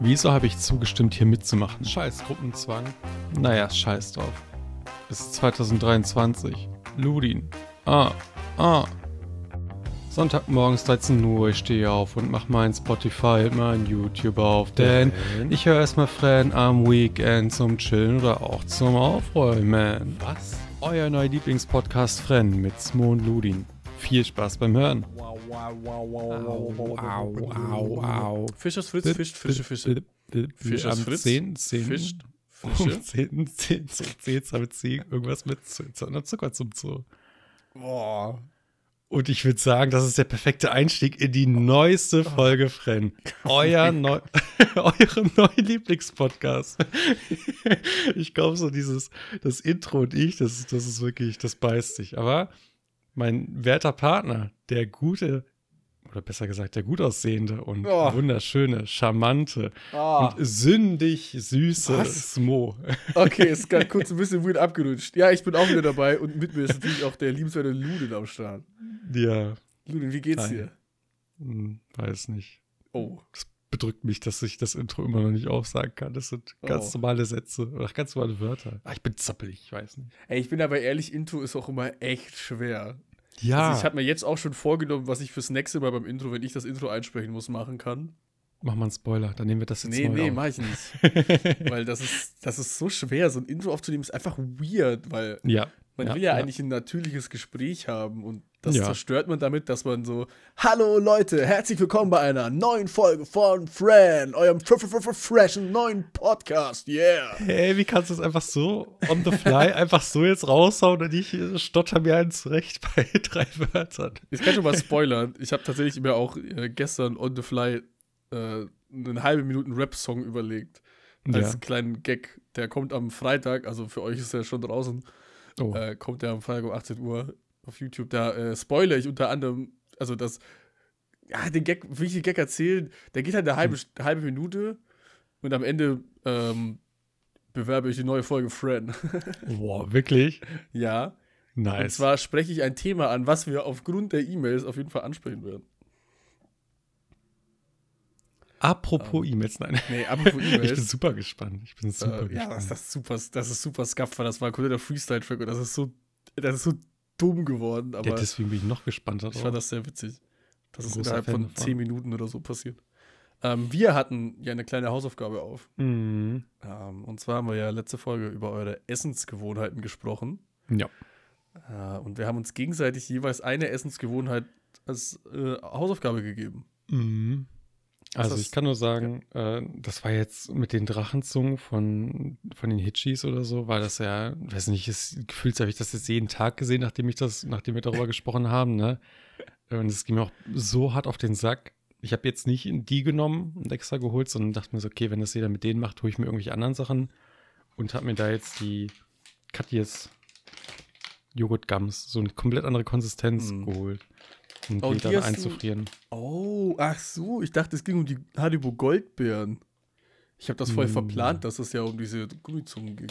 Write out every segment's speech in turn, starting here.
Wieso habe ich zugestimmt, hier mitzumachen? Scheiß Gruppenzwang. Naja, scheiß drauf. Es ist 2023. Ludin. Ah, ah. Sonntagmorgens 13 Uhr, ich stehe auf und mach mein Spotify mein YouTube auf, denn ich höre erstmal Fran am Weekend zum Chillen oder auch zum Aufräumen. Was? Euer neuer Lieblingspodcast Fran mit Smo und Ludin. Viel Spaß beim Hören. Au, au, au, au. Fischers Fritz fischt frische Fische. Fischers Fritz 10, 10, fischt um Fische. 10, 10, 10, damit ziehen irgendwas mit Zu- Zu- Zucker zum Zoo. Boah. Und ich würde sagen, das ist der perfekte Einstieg in die neueste Folge Fren. Euer neu, eure neue Lieblingspodcast. ich glaube so dieses, das Intro und ich, das, das ist wirklich, das beißt sich. Aber mein werter Partner, der gute, oder besser gesagt, der gut aussehende und Oh. wunderschöne, charmante Ah. und sündig süße Was? Smo. Okay, ist gerade kurz ein bisschen weird abgerutscht. Ja, ich bin auch wieder dabei und mit mir ist natürlich auch der liebenswerte Ludin am Start. Ja, Ludin, wie geht's Hi. dir? hm, weiß nicht. Oh. Das bedrückt mich, dass ich das Intro immer noch nicht aufsagen kann. Das sind ganz Oh. normale Sätze oder ganz normale Wörter. Ah, ich bin zappelig, ich weiß nicht. Ey, ich bin aber ehrlich, Intro ist auch immer echt schwer. Ja, Also ich habe mir jetzt auch schon vorgenommen, was ich fürs nächste Mal beim Intro, wenn ich das Intro einsprechen muss, machen kann. mach mal einen Spoiler, dann nehmen wir das jetzt Nee, nee, auf. mach ich nicht. weil das ist, das ist so schwer. So ein Intro aufzunehmen ist einfach weird, weil Ja. Man ja, will ja, eigentlich ein natürliches Gespräch haben und das Ja. zerstört man damit, dass man so, hallo Leute, herzlich willkommen bei einer neuen Folge von Fran, eurem fr fr fr freshen neuen Podcast, yeah. Hey, wie kannst du es einfach so on the fly einfach so jetzt raushauen und ich stotter mir einen zurecht bei drei Wörtern? Ich kann schon mal spoilern, ich habe tatsächlich mir auch äh, gestern on the fly äh, einen halben Minuten Rap-Song überlegt. Als Ja. kleinen Gag. Der kommt am Freitag, also für euch ist er schon draußen, Oh. äh, kommt der am Freitag um 18 Uhr auf YouTube. Da äh, spoilere ich unter anderem, also das, ja, den Gag, will ich den Gag erzählen? Der geht halt eine halbe, Hm. halbe Minute und am Ende ähm, bewerbe ich die neue Folge Fran. Boah, wirklich? ja. Und Nice. zwar spreche ich ein Thema an, was wir aufgrund der E-Mails auf jeden Fall ansprechen werden. Apropos E-Mails, nein. Nee, apropos Ich bin E-Mails. super gespannt. Ich bin super äh, ja, gespannt. das, das, ist super, das ist super Scaffer, das war ein kompletter Freestyle-Track und das ist so, das ist so dumm geworden, aber ja, deswegen bin ich noch gespannter ich drauf. fand das sehr witzig. Das ist Großer innerhalb Fan von. 10 Minuten oder so passiert. Ähm, wir hatten ja eine kleine Hausaufgabe auf. Mhm. Ähm, und zwar haben wir ja letzte Folge über eure Essensgewohnheiten gesprochen. Ja. Äh, und wir haben uns gegenseitig jeweils eine Essensgewohnheit als äh, Hausaufgabe gegeben. Mhm. Also ich kann nur sagen, äh, das war jetzt mit den Drachenzungen von, von den Hitchis oder so, war das ja, weiß nicht, es, gefühlt habe ich das jetzt jeden Tag gesehen, nachdem ich das, nachdem wir darüber gesprochen haben, ne? Und es ging mir auch so hart auf den Sack. Ich habe jetzt nicht die genommen und extra geholt, sondern dachte mir so, okay, wenn das jeder mit denen macht, hole ich mir irgendwelche anderen Sachen und habe mir da jetzt die Katjes Joghurt Gums, so eine komplett andere Konsistenz Mhm. geholt. Und Oh, die die dann du- einzufrieren. Oh, ach so, ich dachte, es ging um die Haribo Goldbeeren. Ich habe das voll Mm. verplant, dass es ja um diese Gummizungen ging.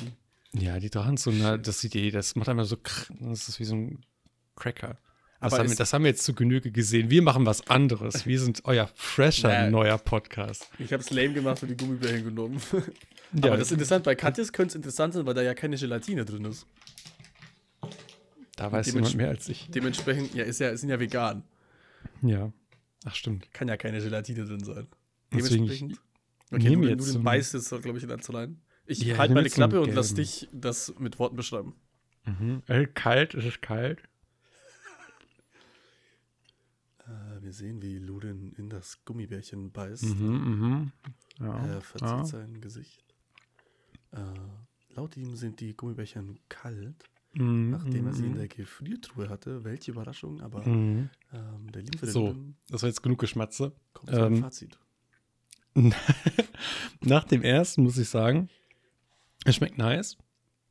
Ja, die Drachenzunge, das sieht eh, das macht einmal so, das ist wie so ein Cracker. Das, Aber haben, wir, das haben wir jetzt zu Genüge gesehen. Wir machen was anderes. Wir sind euer fresher Na. neuer Podcast. Ich habe es lame gemacht und die Gummibärchen genommen. Ja, Aber das ist interessant, bei Katjes könnte es interessant sein, weil da ja keine Gelatine drin ist. Da weiß jemand mehr als ich. Dementsprechend, ja, ist ja, sind ja vegan. Ja. Ach, stimmt. Kann ja keine Gelatine drin sein. Deswegen, Dementsprechend. ich Okay, nehme du, jetzt du den beißt jetzt, glaube ich, in Anzalein. Ich Ja, ich halte meine Klappe und lass dich das mit Worten beschreiben. Mhm. Äh, kalt, ist es kalt? Äh, wir sehen, wie Ludin in das Gummibärchen beißt. Mhm, mhm. Ja. Er verzieht ja. sein Gesicht. Äh, laut ihm sind die Gummibärchen kalt, Mhm, nachdem er sie in mhm, der Gefriertruhe hatte. Welche Überraschung, aber mhm. ähm, der liebe So. Das war jetzt genug Geschmatze. kommt ähm, Fazit. Nach dem ersten muss ich sagen, es schmeckt nice.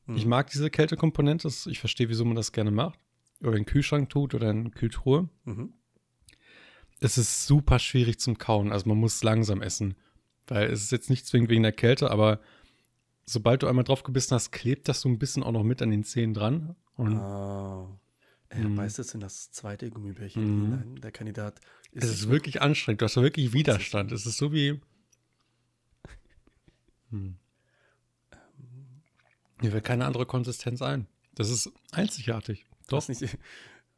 Hm. Ich mag diese Kältekomponente. Ich verstehe, wieso man das gerne macht. Oder in den Kühlschrank tut oder in Kühltruhe. Mhm. Es ist super schwierig zum Kauen. Also man muss langsam essen. Weil es ist jetzt nicht zwingend wegen der Kälte, aber sobald du einmal drauf gebissen hast, klebt das so ein bisschen auch noch mit an den Zähnen dran. Und Ah. Er Mhm. beißt jetzt in das zweite Gummibärchen Mhm. hinein. Der Kandidat es ist wirklich anstrengend. Du hast wirklich Widerstand. Es ist so wie, Hm. Mir fällt keine andere Konsistenz ein. Das ist einzigartig. Doch. Nicht,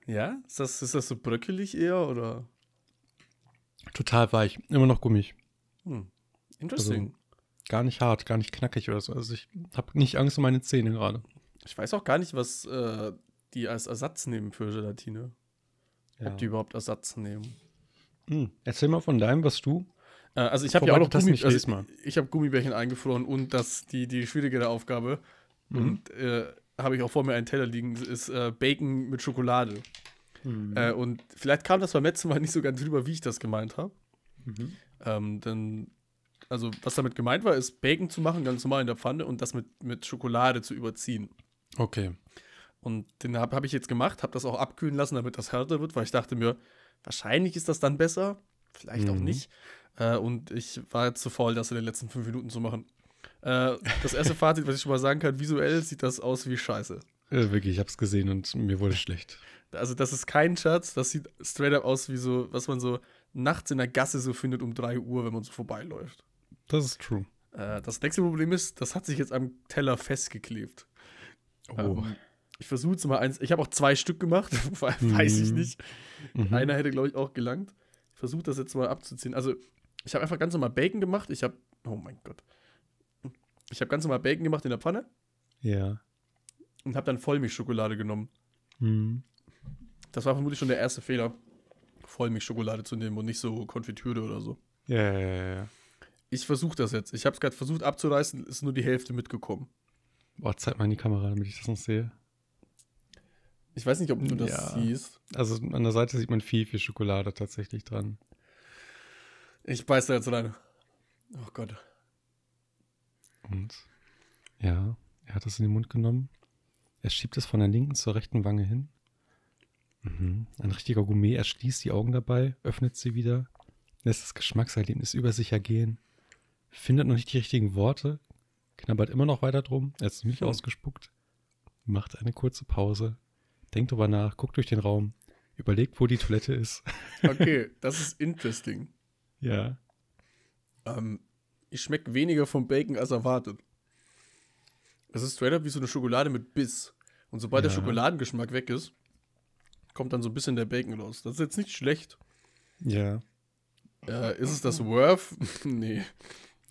ja? Ist das, ist das so bröckelig eher oder? Total weich. Immer noch gummig. Hm. Interesting. Gar nicht hart, gar nicht knackig oder so. Also ich habe nicht Angst um meine Zähne gerade. Ich weiß auch gar nicht, was äh, die als Ersatz nehmen für Gelatine. Ja. Ob die überhaupt Ersatz nehmen. Hm. Erzähl mal von deinem, was du. Äh, also ich habe ja auch noch Gummi also ich, habe Gummibärchen eingefroren und das die die schwierigere Aufgabe mhm. und äh, habe ich auch vor mir einen Teller liegen ist äh, Bacon mit Schokolade. Mhm. Äh, und vielleicht kam das beim letzten Mal nicht so ganz drüber, wie ich das gemeint habe. Mhm. Ähm, denn also was damit gemeint war, ist Bacon zu machen, ganz normal in der Pfanne und das mit, mit Schokolade zu überziehen. Okay. Und den habe hab ich jetzt gemacht, habe das auch abkühlen lassen, damit das härter wird, weil ich dachte mir, wahrscheinlich ist das dann besser, vielleicht mhm. auch nicht. Äh, und ich war jetzt zu faul, das in den letzten fünf Minuten zu machen. Äh, das erste Fazit, was ich schon mal sagen kann, visuell sieht das aus wie Scheiße. Äh, wirklich, ich habe es gesehen und mir wurde schlecht. Also das ist kein Scherz, das sieht straight up aus wie so, was man so nachts in der Gasse so findet um 3 Uhr, wenn man so vorbeiläuft. Das ist true. Äh, das nächste Problem ist, das hat sich jetzt am Teller festgeklebt. Oh. Ähm, ich versuche es mal eins. Ich habe auch zwei Stück gemacht, weiß ich mhm. nicht. Mhm. Einer hätte, glaube ich, auch gelangt. Ich versuche das jetzt mal abzuziehen. Also, ich habe einfach ganz normal Bacon gemacht. Ich habe, oh mein Gott. Ich habe ganz normal Bacon gemacht in der Pfanne. Ja. Und habe dann Vollmilchschokolade genommen. Mhm. Das war vermutlich schon der erste Fehler, Vollmilchschokolade zu nehmen und nicht so Konfitüre oder so. Ja, ja, ja. Ich versuche das jetzt. Ich habe es gerade versucht abzureißen, ist nur die Hälfte mitgekommen. Boah, zeig mal in die Kamera, damit ich das noch sehe. Ich weiß nicht, ob du das ja. siehst. Also an der Seite sieht man viel, viel Schokolade tatsächlich dran. Ich beiß da jetzt rein. Oh Gott. Und ja, er hat es in den Mund genommen. Er schiebt es von der linken zur rechten Wange hin. Mhm. Ein richtiger Gourmet. Er schließt die Augen dabei, öffnet sie wieder, lässt das Geschmackserlebnis über sich ergehen, findet noch nicht die richtigen Worte, knabbert immer noch weiter drum, er es nicht hm. ausgespuckt, macht eine kurze Pause, denkt drüber nach, guckt durch den Raum, überlegt, wo die Toilette ist. Okay, das ist interesting. Ja. Ähm, ich schmecke weniger vom Bacon als erwartet. Es ist straight up wie so eine Schokolade mit Biss. Und sobald ja. der Schokoladengeschmack weg ist, kommt dann so ein bisschen der Bacon raus. Das ist jetzt nicht schlecht. Ja. Äh, ist es das Worth? nee.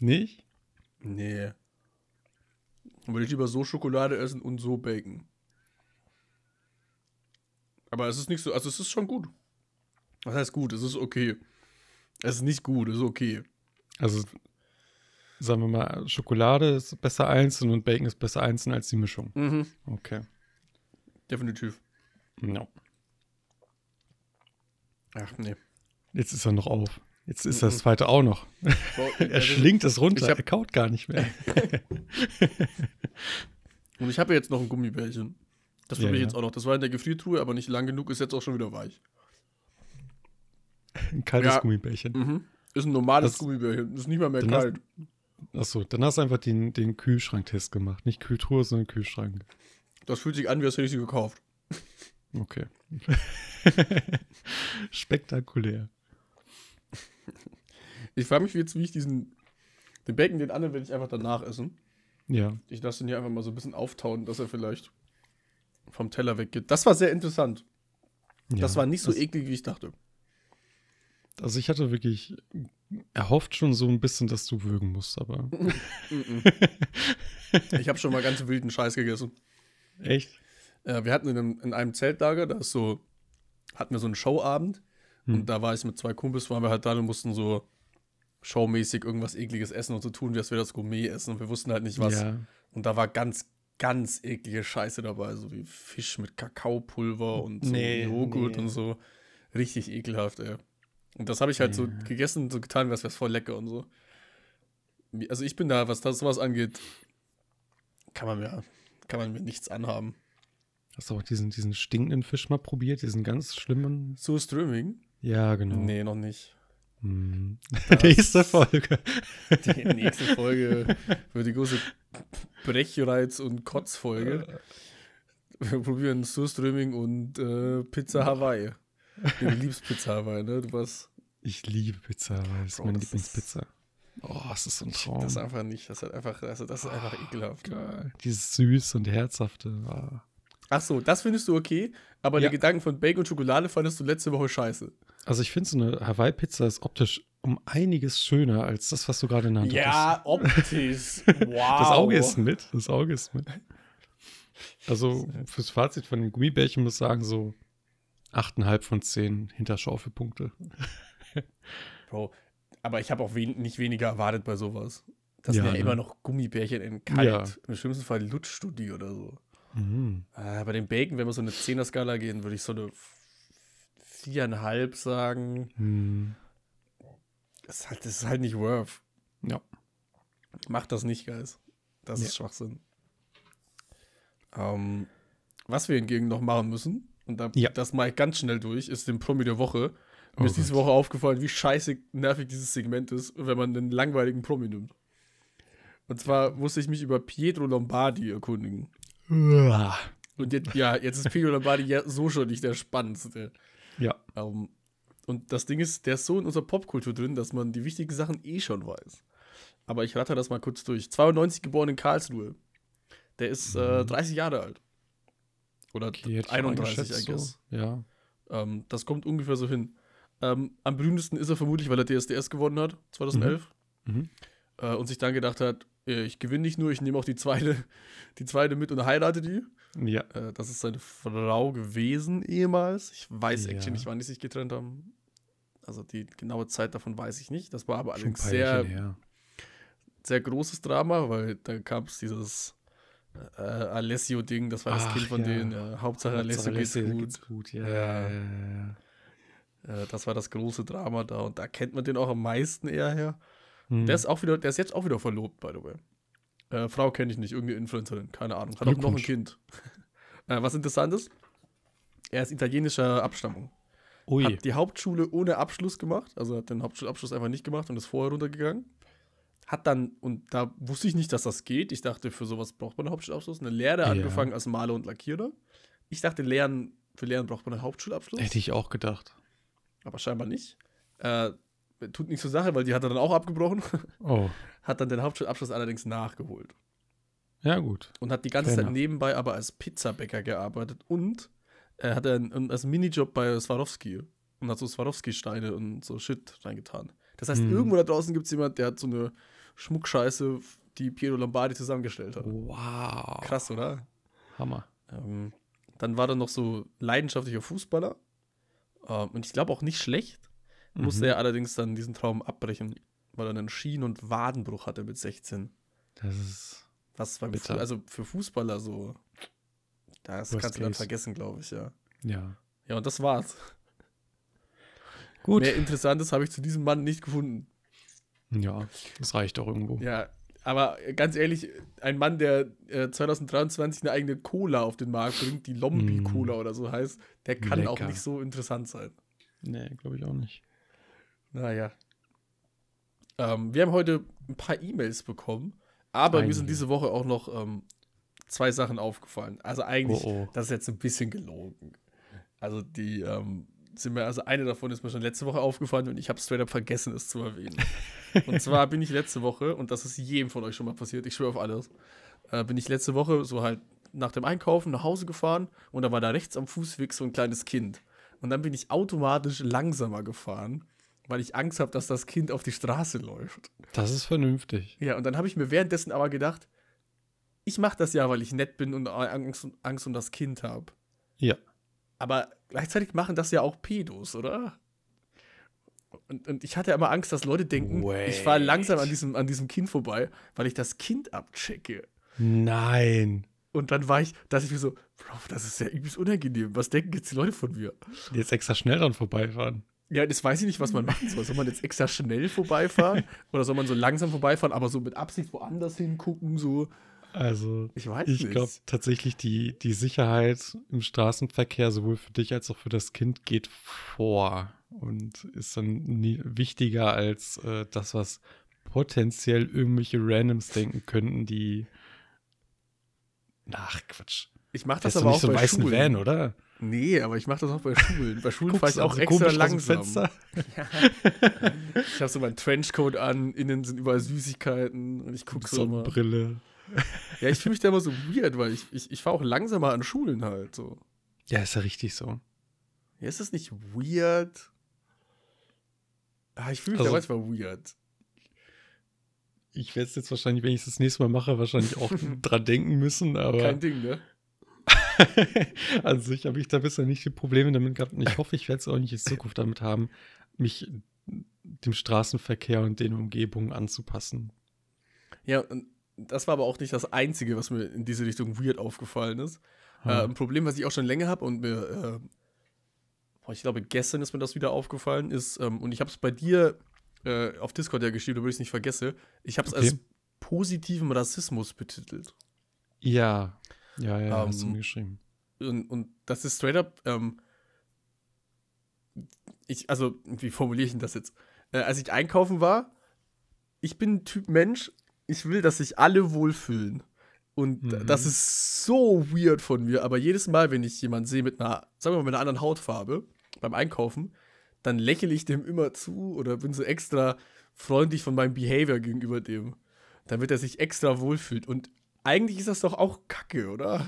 Nicht? Nee. Dann würde ich lieber so Schokolade essen und so Bacon. Aber es ist nicht so, also es ist schon gut. Was heißt gut? Es ist okay. Es ist nicht gut, es ist okay. Also, sagen wir mal, Schokolade ist besser einzeln und Bacon ist besser einzeln als die Mischung. Mhm. Okay. Definitiv. No. Ach, nee. Jetzt ist er noch auf. Jetzt ist das zweite auch noch. er schlingt es runter, hab, er kaut gar nicht mehr. Und ich habe jetzt noch ein Gummibärchen. Das probiere ja, ich jetzt auch noch. Das war in der Gefriertruhe, aber nicht lang genug, ist jetzt auch schon wieder weich. Ein kaltes ja. Gummibärchen. Mhm. Ist ein normales das, Gummibärchen. Ist nicht mal mehr kalt. achso, dann hast du einfach den, den Kühlschranktest gemacht. Nicht Kühltruhe, sondern Kühlschrank. Das fühlt sich an, wie als hätte ich sie gekauft. Okay. Spektakulär. Ich frage mich jetzt, wie ich diesen. Den Bacon, den anderen werde ich einfach danach essen. Ja. Ich lasse ihn hier einfach mal so ein bisschen auftauen, dass er vielleicht vom Teller weggeht. Das war sehr interessant. Ja, das war nicht so eklig, wie ich dachte. Also ich hatte wirklich erhofft schon so ein bisschen, dass du würgen musst, aber. ich habe schon mal ganz wilden Scheiß gegessen. Echt? Äh, wir hatten in einem, in einem Zeltlager, da ist so, hatten wir so einen Showabend hm. und da war ich mit zwei Kumpels, waren wir halt da und mussten so showmäßig irgendwas ekliges essen und so tun, wie als wir das Gourmet essen und wir wussten halt nicht was. Ja. Und da war ganz, ganz eklige Scheiße dabei, so wie Fisch mit Kakaopulver und so nee, Joghurt nee. und so. Richtig ekelhaft, ey. Und das habe ich halt ja. so gegessen, so getan, als wäre es voll lecker und so. Also ich bin da, was das sowas angeht, kann man mir, kann man mir nichts anhaben. Hast du auch diesen, diesen stinkenden Fisch mal probiert, diesen ganz schlimmen? So Ströming? Ja, genau. Nee, noch nicht. Hm. nächste Folge. Die nächste Folge wird die große Brechreiz- und Kotzfolge. Wir probieren Surströmming und äh, Pizza Hawaii. Du liebst Pizza Hawaii, ne? Du warst. Ich liebe Pizza Hawaii, das ist meine Lieblingspizza. Oh, das ist so ein Traum. Das ist einfach nicht. Das ist einfach, also das ist einfach ekelhaft. Geil. Dieses süß und herzhafte. Ah. Ach so, das findest du okay, aber Ja. den Gedanken von Bacon und Schokolade fandest du letzte Woche scheiße. Also ich finde, so eine Hawaii-Pizza ist optisch um einiges schöner als das, was du gerade in der Hand hattest. optisch. Wow. Das Auge ist mit. Das Auge ist mit. Also fürs Fazit von den Gummibärchen muss ich sagen, so 8,5 von 10 Hinterschaufelpunkte. Bro, aber ich habe auch wen nicht weniger erwartet bei sowas. Das Ja, sind ja ne? immer noch Gummibärchen in kalt. Ja. Im schlimmsten Fall lutschst du die oder so. Mhm. Äh, bei den Bacon, wenn wir so eine 10er-Skala gehen, würde ich so eine viereinhalb sagen. Hm. Das ist halt, das ist halt nicht worth. Ja. Macht das nicht, Guys. Das Ja. ist Schwachsinn. Ähm, was wir hingegen noch machen müssen, und da, Ja. das mache ich ganz schnell durch, ist den Promi der Woche. Mir Oh ist diese. Woche aufgefallen, wie scheiße nervig dieses Segment ist, wenn man einen langweiligen Promi nimmt. Und zwar musste ich mich über Pietro Lombardi erkundigen. Uah. Und jetzt, ja, jetzt ist Pietro Lombardi ja so schon nicht der spannendste. Ja. Ähm, und das Ding ist, der ist so in unserer Popkultur drin, dass man die wichtigen Sachen eh schon weiß. Aber ich ratter das mal kurz durch. 92 geboren in Karlsruhe. Der ist äh, 30 Jahre alt. Oder Mhm. Okay, hätte ich auch 31, I guess. So. Ja. Ähm, das kommt ungefähr so hin. Ähm, am berühmtesten ist er vermutlich, weil er DSDS gewonnen hat, 2011. Mhm. Äh, und sich dann gedacht hat, äh, ich gewinne nicht nur, ich nehme auch die zweite, die zweite mit und heirate die. Ja. Äh, das ist seine Frau gewesen ehemals. Ich weiß Ja. actually nicht, wann die sich getrennt haben. Also die genaue Zeit davon weiß ich nicht. Das war aber allerdings sehr, her. sehr großes Drama, weil da gab es dieses äh, Alessio-Ding, das war das Ach, Kind von ja. denen. Äh, Hauptsache Alessio geht's gut. geht's gut. Ja, ja. Äh, das war das große Drama da und da kennt man den auch am meisten eher her. Hm. Der ist auch wieder, der ist jetzt auch wieder verlobt, by the way. Äh, Frau kenne ich nicht, irgendeine Influencerin, keine Ahnung. Hat auch noch ein. Kind. äh, was interessant ist, er ist italienischer Abstammung. Ui. Hat die Hauptschule ohne Abschluss gemacht, also hat den Hauptschulabschluss einfach nicht gemacht und ist vorher runtergegangen. Hat dann, und da wusste ich nicht, dass das geht. Ich dachte, für sowas braucht man einen Hauptschulabschluss. Eine Lehre Ja. angefangen als Maler und Lackierer. Ich dachte, Lehren, für Lehren braucht man einen Hauptschulabschluss. Hätte ich auch gedacht. aber scheinbar nicht. Äh, tut nichts zur Sache, weil die hat er dann auch abgebrochen. Oh. hat dann den Hauptschulabschluss allerdings nachgeholt. Ja, gut. Und hat die ganze Fair Zeit nebenbei aber als Pizzabäcker gearbeitet und er hat einen, als Minijob bei Swarovski und hat so Swarovski-Steine und so Shit reingetan. Das heißt, Hm. irgendwo da draußen gibt es jemand, der hat so eine Schmuckscheiße, die Piero Lombardi zusammengestellt hat. Wow. Krass, oder? Hammer. Ähm, dann war er noch so leidenschaftlicher Fußballer. Ähm, und ich glaube auch nicht schlecht. Musste Mhm. er allerdings dann diesen Traum abbrechen, weil er einen Schien- und Wadenbruch hatte mit 16. Das ist. Was beim. Fu also für Fußballer so. Das Worst kannst du dann case. vergessen, glaube ich, ja. Ja. Ja, und das war's. Gut. Mehr Interessantes habe ich zu diesem Mann nicht gefunden. Ja, das reicht auch irgendwo. Ja, aber ganz ehrlich, ein Mann, der äh, 2023 eine eigene Cola auf den Markt bringt, die Lombi-Cola oder so heißt, der kann auch Lecker. nicht so interessant sein. Nee, glaube ich auch nicht. Naja. Ähm, wir haben heute ein paar E-Mails bekommen, aber mir Einige. sind diese Woche auch noch ähm, zwei Sachen aufgefallen. Also eigentlich, Oh, oh. das ist jetzt ein bisschen gelogen. Also die ähm, sind mir, also eine davon ist mir schon letzte Woche aufgefallen und ich habe straight up vergessen, es zu erwähnen. und zwar bin ich letzte Woche, und das ist jedem von euch schon mal passiert, ich schwöre auf alles, äh, bin ich letzte Woche so halt nach dem Einkaufen nach Hause gefahren und da war da rechts am Fußweg so ein kleines Kind. Und dann bin ich automatisch langsamer gefahren, weil ich Angst habe, dass das Kind auf die Straße läuft. Das ist vernünftig. Ja, und dann habe ich mir währenddessen aber gedacht, ich mache das ja, weil ich nett bin und Angst, Angst um das Kind habe. Ja. Aber gleichzeitig machen das ja auch Pedos, oder? Und, und ich hatte immer Angst, dass Leute denken, ich fahre Wait. langsam an diesem, an diesem Kind vorbei, weil ich das Kind abchecke. Nein. Und dann war ich, dass ich mir so, Bro, das ist ja übelst unangenehm. Was denken jetzt die Leute von mir? Jetzt extra schnell dran vorbeifahren. Ja, das weiß ich nicht, was man machen soll. Soll man jetzt extra schnell vorbeifahren? oder soll man so langsam vorbeifahren, aber so mit Absicht woanders hingucken? So, Also, ich weiß ich glaube tatsächlich, die, die Sicherheit im Straßenverkehr sowohl für dich als auch für das Kind geht vor und ist dann nie wichtiger als äh, das, was potenziell irgendwelche Randoms denken könnten, die. Ach, Quatsch. ich mache Das das aber auch nicht so bei weißen Schulen. Van, oder? Nee, aber ich mache das auch bei Schulen. Bei Schulen fahre ich auch also extra langsam. Fenster. Ich habe so meinen Trenchcoat an, innen sind überall Süßigkeiten und ich gucke so immer. Sonnenbrille. Ja, ich fühle mich da immer so weird, weil ich, ich, ich fahre auch langsamer an Schulen halt so. Ja, ist ja richtig so. Ja, ist das nicht weird? Ah, ich fühle mich Also- da manchmal weird. Ich werde es jetzt wahrscheinlich, wenn ich es das nächste Mal mache, wahrscheinlich auch dran denken müssen, aber Kein Ding, ne? an sich habe ich da bisher nicht die Probleme damit gehabt und ich hoffe, ich werde es auch nicht in Zukunft damit haben, mich dem Straßenverkehr und den Umgebungen anzupassen. Ja, und das war aber auch nicht das Einzige, was mir in diese Richtung weird aufgefallen ist. Äh, Ja. ein Problem, was ich auch schon länger habe und mir, äh, ich glaube, gestern ist mir das wieder aufgefallen, ist, ähm, und ich habe es bei dir äh, auf Discord ja geschrieben, damit ich es nicht vergesse, ich habe es Okay. als positiven Rassismus betitelt. Ja, ja, ja, hast du Ähm, mir geschrieben. Und, und das ist straight up, ähm, ich, also, wie formuliere ich denn das jetzt? Äh, als ich einkaufen war, ich bin ein Typ Mensch, ich will, dass sich alle wohlfühlen. Und Mhm. das ist so weird von mir, aber jedes Mal, wenn ich jemanden sehe mit einer, sagen wir mal, mit einer anderen Hautfarbe beim Einkaufen, dann lächle ich dem immer zu oder bin so extra freundlich von meinem Behavior gegenüber dem, damit er sich extra wohlfühlt. Und eigentlich ist das doch auch Kacke, oder?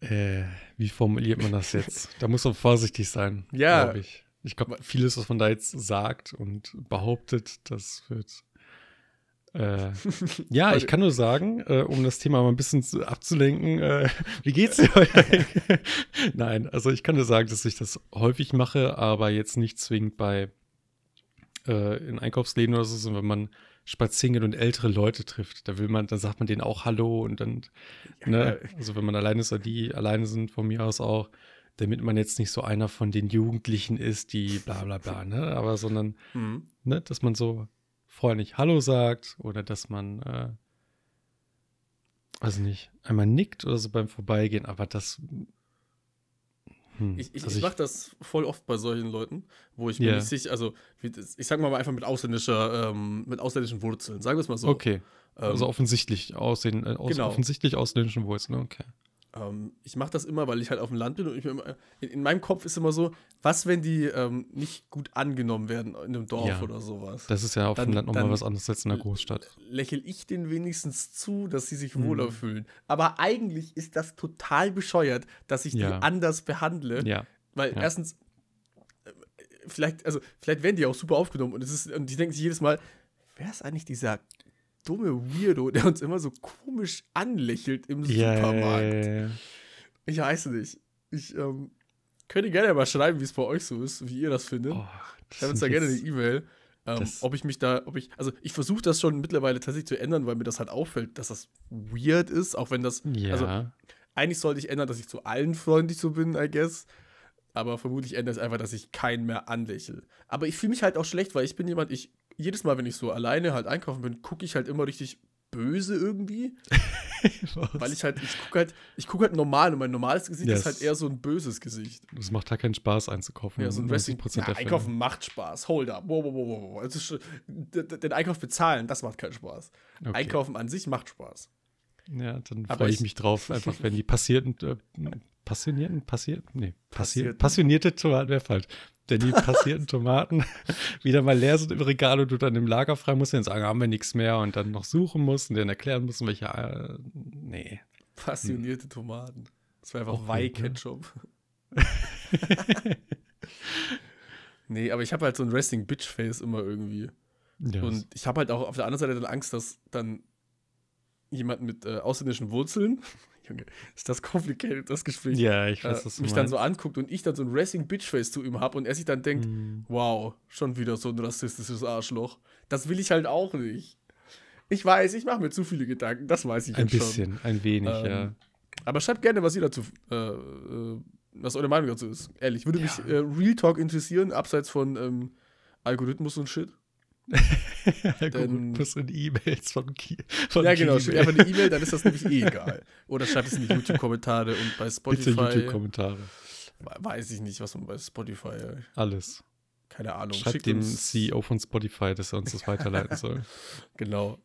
Äh, wie formuliert man das jetzt? da muss man vorsichtig sein, Ja. glaube ich. Ich glaube, vieles, was man da jetzt sagt und behauptet, das wird. Äh, ja, ich kann nur sagen, äh, um das Thema mal ein bisschen zu, abzulenken, äh, wie geht's dir heute? Nein, also ich kann nur sagen, dass ich das häufig mache, aber jetzt nicht zwingend bei äh, in Einkaufsläden oder so, sondern wenn man spazieren geht und ältere Leute trifft, da will man, dann sagt man denen auch Hallo und dann, ne, also wenn man alleine ist oder die alleine sind, von mir aus auch, damit man jetzt nicht so einer von den Jugendlichen ist, die bla bla bla, ne, aber sondern, Mhm. ne, dass man so freundlich Hallo sagt oder dass man, äh, weiß nicht, einmal nickt oder so beim Vorbeigehen, aber das, hm, Ich, ich, also ich mache das voll oft bei solchen Leuten, wo ich mir Ja. nicht sicher, also ich sag mal einfach mit ausländischer, ähm, mit ausländischen Wurzeln, sagen wir es mal so. okay, Ähm, also offensichtlich aussehen, äh, aus, Genau. offensichtlich ausländischen Wurzeln, okay. Ähm, ich mache das immer, weil ich halt auf dem Land bin und immer, in, in meinem Kopf ist immer so, was, wenn die ähm, nicht gut angenommen werden in einem Dorf Ja. oder sowas. Das ist ja auf Dann- dem Land nochmal was anderes als in der Großstadt. Lächel ich denen wenigstens zu, dass sie sich Mhm. wohler fühlen. Aber eigentlich ist das total bescheuert, dass ich Ja. die anders behandle. Ja, Weil Ja. erstens, äh, vielleicht, also, vielleicht werden die auch super aufgenommen und es ist, und die denken sich jedes Mal, wer ist eigentlich dieser dumme Weirdo, der uns immer so komisch anlächelt im ja, Supermarkt? ja, ja. Ich weiß nicht. Ich, ähm, könnt ihr gerne mal schreiben, wie es bei euch so ist, wie ihr das findet. Oh, Schreibt uns da gerne eine E-Mail. Ähm, ob ich mich da, ob ich, also ich versuche das schon mittlerweile tatsächlich zu ändern, weil mir das halt auffällt, dass das weird ist, auch wenn das, Ja, also eigentlich sollte ich ändern, dass ich zu allen freundlich so bin, I guess. Aber vermutlich ändert es einfach, dass ich keinen mehr anlächle. Aber ich fühle mich halt auch schlecht, weil ich bin jemand, ich, jedes Mal, wenn ich so alleine halt einkaufen bin, gucke ich halt immer richtig böse irgendwie. Weil ich halt, ich gucke halt, ich gucke halt normal und mein normales Gesicht Yes. ist halt eher so ein böses Gesicht. es macht da keinen Spaß einzukaufen. Ja, so ein Wrestling. 90% Ja, einkaufen macht Spaß. Hold up. Wow, wow, wow, wow, schon, den Einkauf bezahlen, das macht keinen Spaß. Okay. Einkaufen an sich macht Spaß. Ja, dann freue ich ich- mich drauf, einfach wenn die passierten, äh, passionierten, passiert, nee, passier, Passierten. passionierte wäre falsch. Denn die passierten Tomaten wieder mal leer sind im Regal und du dann im Lager frei musst, dann sagen, haben wir nichts mehr und dann noch suchen musst und dann erklären müssen, welche, äh, nee. Passionierte Tomaten. Das Auch einfach gut, Weih-Ketchup. nee, aber ich habe halt so ein Wrestling-Bitch-Face immer irgendwie. Ja, Und ich habe halt auch auf der anderen Seite dann Angst, dass dann jemand mit äh, ausländischen Wurzeln, Junge, ist das complicated, das Gespräch, ja, ich äh, weiß, was du mich dann so meinst. anguckt und ich dann so ein Wrestling-Bitch-Face zu ihm habe und er sich dann denkt, Hm. wow, schon wieder so ein rassistisches Arschloch. Das will ich halt auch nicht. Ich weiß, ich mache mir zu viele Gedanken, das weiß ich Ein jetzt schon. bisschen, ein wenig, Ähm, ja. Aber schreibt gerne, was ihr dazu, äh, äh, was eure Meinung dazu ist. Ehrlich, würde mich Ja. äh, Real Talk interessieren, abseits von ähm, Algorithmus und Shit. Algorithmus in E-Mails von, Ki von ja, genau, schickt einfach eine E-Mail, dann ist das nämlich eh egal. Oder schreibt es in die YouTube-Kommentare und bei Bitte Spotify. YouTube-Kommentare. weiß ich nicht, was man bei Spotify, äh, Alles. keine Ahnung. Schreibt schickt dem CEO von Spotify, dass er uns das weiterleiten soll. Genau.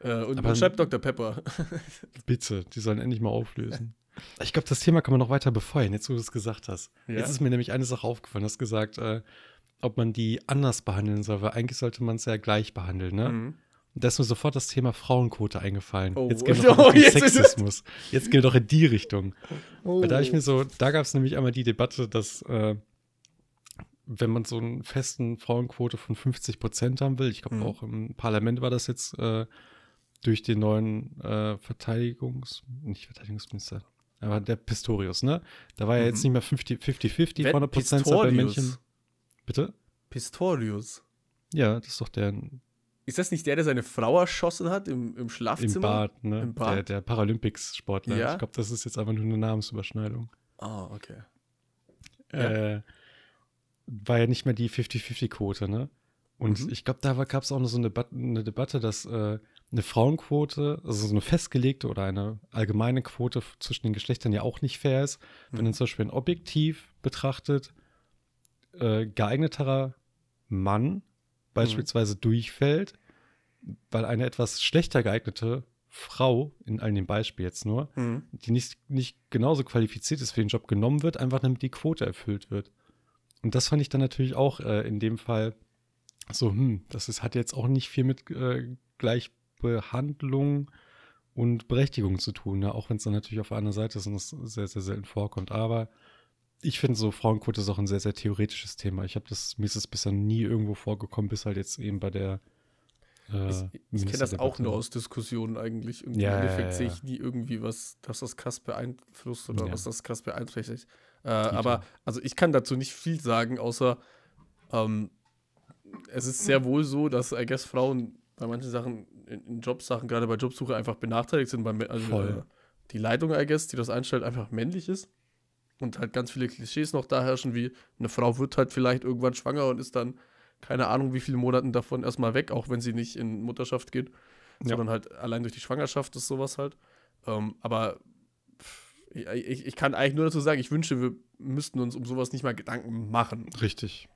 Äh, und, Aber- schreibt Dr. Pepper. Bitte, die sollen endlich mal auflösen. Ich glaube, das Thema kann man noch weiter befeuern, jetzt wo du es gesagt hast. Ja? Jetzt ist mir nämlich eine Sache aufgefallen. Du hast gesagt, äh, ob man die anders behandeln soll, weil eigentlich sollte man es ja gleich behandeln, ne? Mhm. Und da ist mir sofort das Thema Frauenquote eingefallen. Oh. Jetzt gehen wir doch Oh, in jetzt Sexismus. Jetzt gehen wir doch in die Richtung. Oh. Weil da ich mir so, da gab es nämlich einmal die Debatte, dass äh, wenn man so einen festen Frauenquote von 50 Prozent haben will, ich glaube Mhm. auch im Parlament war das jetzt äh, durch den neuen äh, Verteidigungs, nicht Verteidigungsminister, aber der Pistorius, ne? Da war ja jetzt Mhm. nicht mehr 50 50-50 Wer- von der Prozentzahl bei Pistorius? Männchen. Bitte? Pistorius. Ja, das ist doch der Ist das nicht der, der seine Frau erschossen hat im, im Schlafzimmer? im Bad, ne? Im Bad? Der, der Paralympics-Sportler. Ja. Ich glaube, das ist jetzt einfach nur eine Namensüberschneidung. Ah, okay. äh, war ja nicht mehr die 50-50-Quote, ne? Und Mhm. ich glaube, da gab es auch noch so eine, Debat eine Debatte, dass äh, eine Frauenquote, also so eine festgelegte oder eine allgemeine Quote zwischen den Geschlechtern ja auch nicht fair ist. Wenn Mhm. man zum Beispiel ein objektiv betrachtet, äh, geeigneterer Mann beispielsweise durchfällt, weil eine etwas schlechter geeignete Frau, in all dem Beispiel jetzt nur, Mhm. die nicht, nicht genauso qualifiziert ist für den Job, genommen wird, einfach damit die Quote erfüllt wird. Und das fand ich dann natürlich auch äh, in dem Fall so, hm, das ist, hat jetzt auch nicht viel mit äh, Gleichbehandlung und Berechtigung zu tun, ne? auch wenn es dann natürlich auf anderen Seite ist und es sehr, sehr selten vorkommt. Aber ich finde so, Frauenquote ist auch ein sehr, sehr theoretisches Thema. Ich habe das, mir ist es bisher nie irgendwo vorgekommen, bis halt jetzt eben bei der äh, Ich, ich kenne das auch nur aus Diskussionen eigentlich. Und Ja, Im Endeffekt ja, sehe ja. ich nie irgendwie was, dass das krass beeinflusst oder was das krass beeinträchtigt. Äh, aber also ich kann dazu nicht viel sagen, außer ähm, es ist sehr wohl so, dass I guess Frauen bei manchen Sachen, in, in Jobsachen, gerade bei Jobsuche, einfach benachteiligt sind, weil also, äh, die Leitung, I guess, die das einstellt, einfach männlich ist. Und halt ganz viele Klischees noch da herrschen, wie eine Frau wird halt vielleicht irgendwann schwanger und ist dann keine Ahnung, wie viele Monaten davon erstmal weg, auch wenn sie nicht in Mutterschaft geht, Ja. sondern halt allein durch die Schwangerschaft ist sowas halt. Ähm, aber ich, ich, kann eigentlich nur dazu sagen, ich wünsche, wir müssten uns um sowas nicht mal Gedanken machen. Richtig.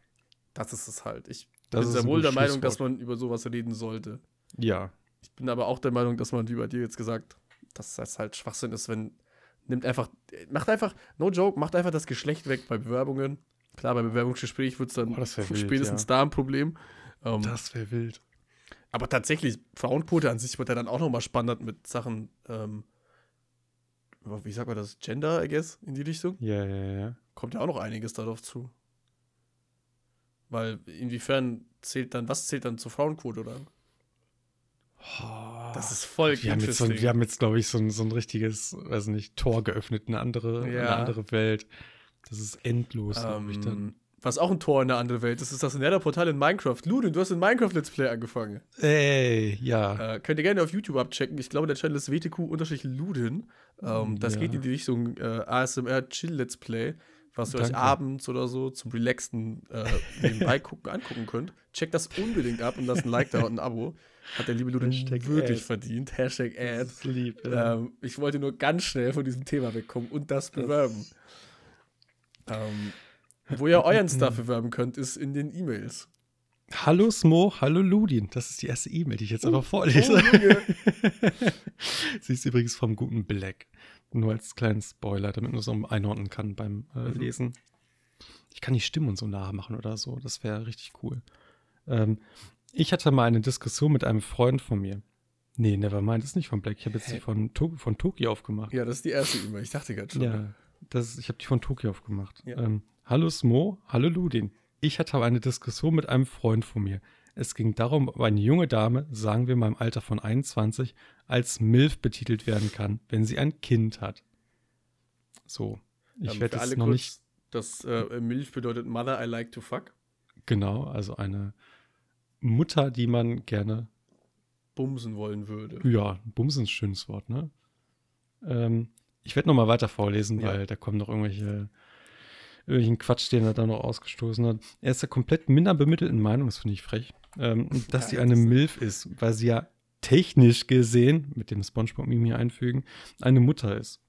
Das ist es halt. Ich Das bin sehr wohl der Meinung, dass man über sowas reden sollte. Ja, Ich bin aber auch der Meinung, dass man, wie bei dir jetzt gesagt, dass das halt Schwachsinn ist, wenn nimmt einfach, macht einfach, no joke, macht einfach das Geschlecht weg bei Bewerbungen. Klar, bei Bewerbungsgespräch wird es dann Oh, das wär wild, spätestens ja. da ein Problem. Ähm, das wäre wild. aber tatsächlich, Frauenquote an sich wird ja dann auch nochmal spannend mit Sachen, ähm, wie sagt man das, Gender, I guess, in die Richtung. Ja, ja, ja. Kommt ja auch noch einiges darauf zu. Weil inwiefern zählt dann, was zählt dann zur Frauenquote oder? Das ist voll Wir haben jetzt, so, wir haben jetzt glaube ich, so ein, so ein richtiges, weiß nicht, Tor geöffnet, eine andere, eine Ja. andere Welt. Das ist endlos, glaub ich dann. Ähm, was auch ein Tor in eine andere Welt ist, ist das Nether-Portal in Minecraft. Ludin, du hast ein Minecraft-Let's Play angefangen. Ey, ja. Äh, könnt ihr gerne auf YouTube abchecken. Ich glaube, der Channel ist WTQ-Ludin. Ähm, das Ja. geht in die Richtung äh, ASMR Chill Let's Play, was ihr euch Danke. abends oder so zum Relaxen äh, nebenbei gucken, angucken könnt. Checkt das unbedingt ab und lasst ein Like da und ein Abo. Hat der liebe Ludin Hashtag wirklich Ad. verdient. Hashtag Ad. lieb. Ja. Ähm, ich wollte nur ganz schnell von diesem Thema wegkommen und das bewerben. Ähm, wo ihr euren Stuff bewerben könnt, ist in den E-Mails. Hallo Smo, hallo Ludin. Das ist die erste E-Mail, die ich jetzt einfach vorlese. Oh. Sie ist übrigens vom guten Black. Nur als kleinen Spoiler, damit man es so einordnen kann beim äh, Mhm. Lesen. Ich kann die Stimmen so nachmachen oder so. Das wäre richtig cool. Ähm, ich hatte mal eine Diskussion mit einem Freund von mir. Nee, Nevermind ist nicht von Black. Ich habe jetzt Hä? die von, to von Toki aufgemacht. ja, das ist die erste E-Mail. Ich dachte gerade schon. Ja, das, ich habe die von Toki aufgemacht. Ja. Ähm, hallo Smo, hallo Ludin. Ich hatte eine Diskussion mit einem Freund von mir. Es ging darum, ob eine junge Dame, sagen wir mal im Alter von 21, als MILF betitelt werden kann, wenn sie ein Kind hat. So, ich Ähm, werde jetzt noch kurz, nicht Das äh, Milch bedeutet Mother I like to fuck. genau, also eine Mutter, die man gerne Bumsen wollen würde. Ja, Bumsen ist ein schönes Wort, ne? Ähm, ich werde nochmal weiter vorlesen, Ja. weil da kommen noch irgendwelche, irgendwelchen Quatsch, den er da noch ausgestoßen hat. Er ist der komplett minder bemittelten Meinung, das finde ich frech, ähm, dass Ja, sie eine MILF ist, weil sie ja technisch gesehen, mit dem Spongebob-Meme hier einfügen, eine Mutter ist.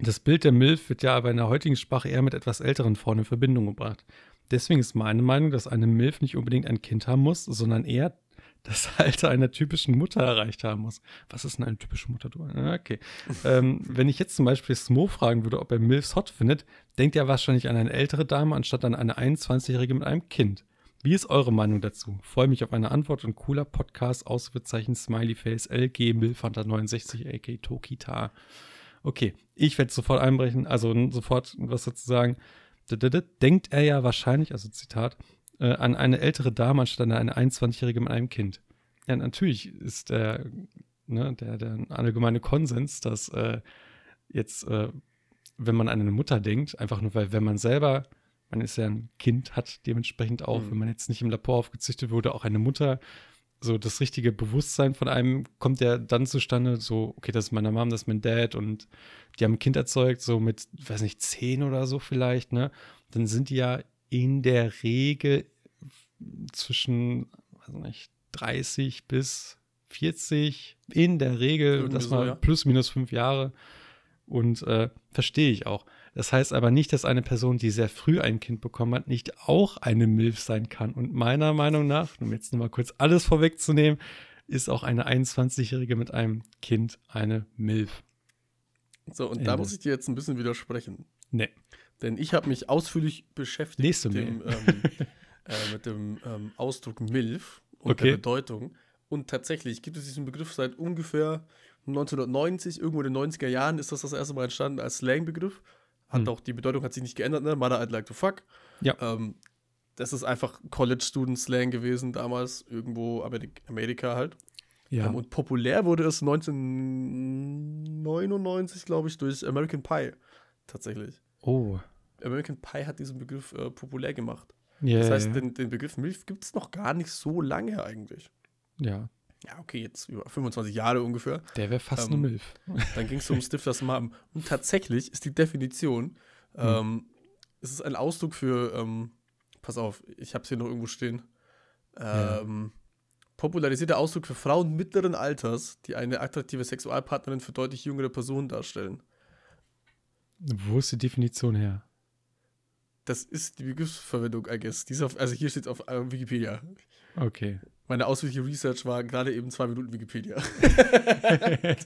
Das Bild der MILF wird ja aber in der heutigen Sprache eher mit etwas älteren Frauen in Verbindung gebracht. Deswegen ist meine Meinung, dass eine MILF nicht unbedingt ein Kind haben muss, sondern eher das Alter einer typischen Mutter erreicht haben muss. Was ist denn eine typische Mutter? Okay. ähm, wenn ich jetzt zum Beispiel Smo fragen würde, ob er Milfs hot findet, denkt er wahrscheinlich an eine ältere Dame anstatt an eine 21-Jährige mit einem Kind. Wie ist eure Meinung dazu? Freue mich auf eine Antwort und cooler Podcast, Ausrufezeichen, Smileyface, LG, Milfanta 69, AK Tokita. Okay, ich werde sofort einbrechen, also sofort was dazu sagen. Denkt er ja wahrscheinlich, also Zitat, äh, an eine ältere Dame anstatt an eine 21-Jährige mit einem Kind. Ja, natürlich ist der, ne, der, der allgemeine Konsens, dass äh, jetzt, äh, wenn man an eine Mutter denkt, einfach nur, weil wenn man selber, man ist ja ein Kind, hat dementsprechend auch, mhm. wenn man jetzt nicht im Labor aufgezüchtet wurde, auch eine Mutter, so das richtige Bewusstsein von einem kommt ja dann zustande, so, okay, das ist meine Mom, das ist mein Dad und die haben ein Kind erzeugt, so mit, weiß nicht, zehn oder so vielleicht, ne? Dann sind die ja in der Regel zwischen, weiß nicht, 30 bis 40, in der Regel, Irgendwie das mal so, ja. plus minus fünf Jahre. Und äh, verstehe ich auch. Das heißt aber nicht, dass eine Person, die sehr früh ein Kind bekommen hat, nicht auch eine MILF sein kann. Und meiner Meinung nach, um jetzt nochmal kurz alles vorwegzunehmen, ist auch eine 21-Jährige mit einem Kind eine MILF. So, und Ende. da muss ich dir jetzt ein bisschen widersprechen. Nee. Denn ich habe mich ausführlich beschäftigt mit dem, ähm, äh, mit dem ähm, Ausdruck MILF und okay. der Bedeutung. Und tatsächlich gibt es diesen Begriff seit ungefähr 1990, irgendwo in den 90er Jahren ist das das erste Mal entstanden als Slang-Begriff. Hat hm. auch die Bedeutung hat sich nicht geändert, ne? Mother I'd like to fuck. Ja. Ähm, das ist einfach College-Student-Slang gewesen damals, irgendwo Amerik Amerika halt. Ja. Ähm, und populär wurde es 1999, glaube ich, durch American Pie. Tatsächlich. Oh. American Pie hat diesen Begriff äh, populär gemacht. Yeah, das heißt, den, den, Begriff Milf gibt es noch gar nicht so lange eigentlich. Ja. Ja, okay, jetzt über 25 Jahre ungefähr. Der wäre fast ähm, eine Milf. Dann ging es um Stifters Mom. Und tatsächlich ist die Definition, hm. ähm, es ist ein Ausdruck für, ähm, pass auf, ich habe es hier noch irgendwo stehen, ähm, ja. popularisierter Ausdruck für Frauen mittleren Alters, die eine attraktive Sexualpartnerin für deutlich jüngere Personen darstellen. Wo ist die Definition her? Das ist die Begriffsverwendung, I guess. Auf, also hier steht es auf äh, Wikipedia. Okay. Meine ausführliche Research war gerade eben zwei Minuten Wikipedia.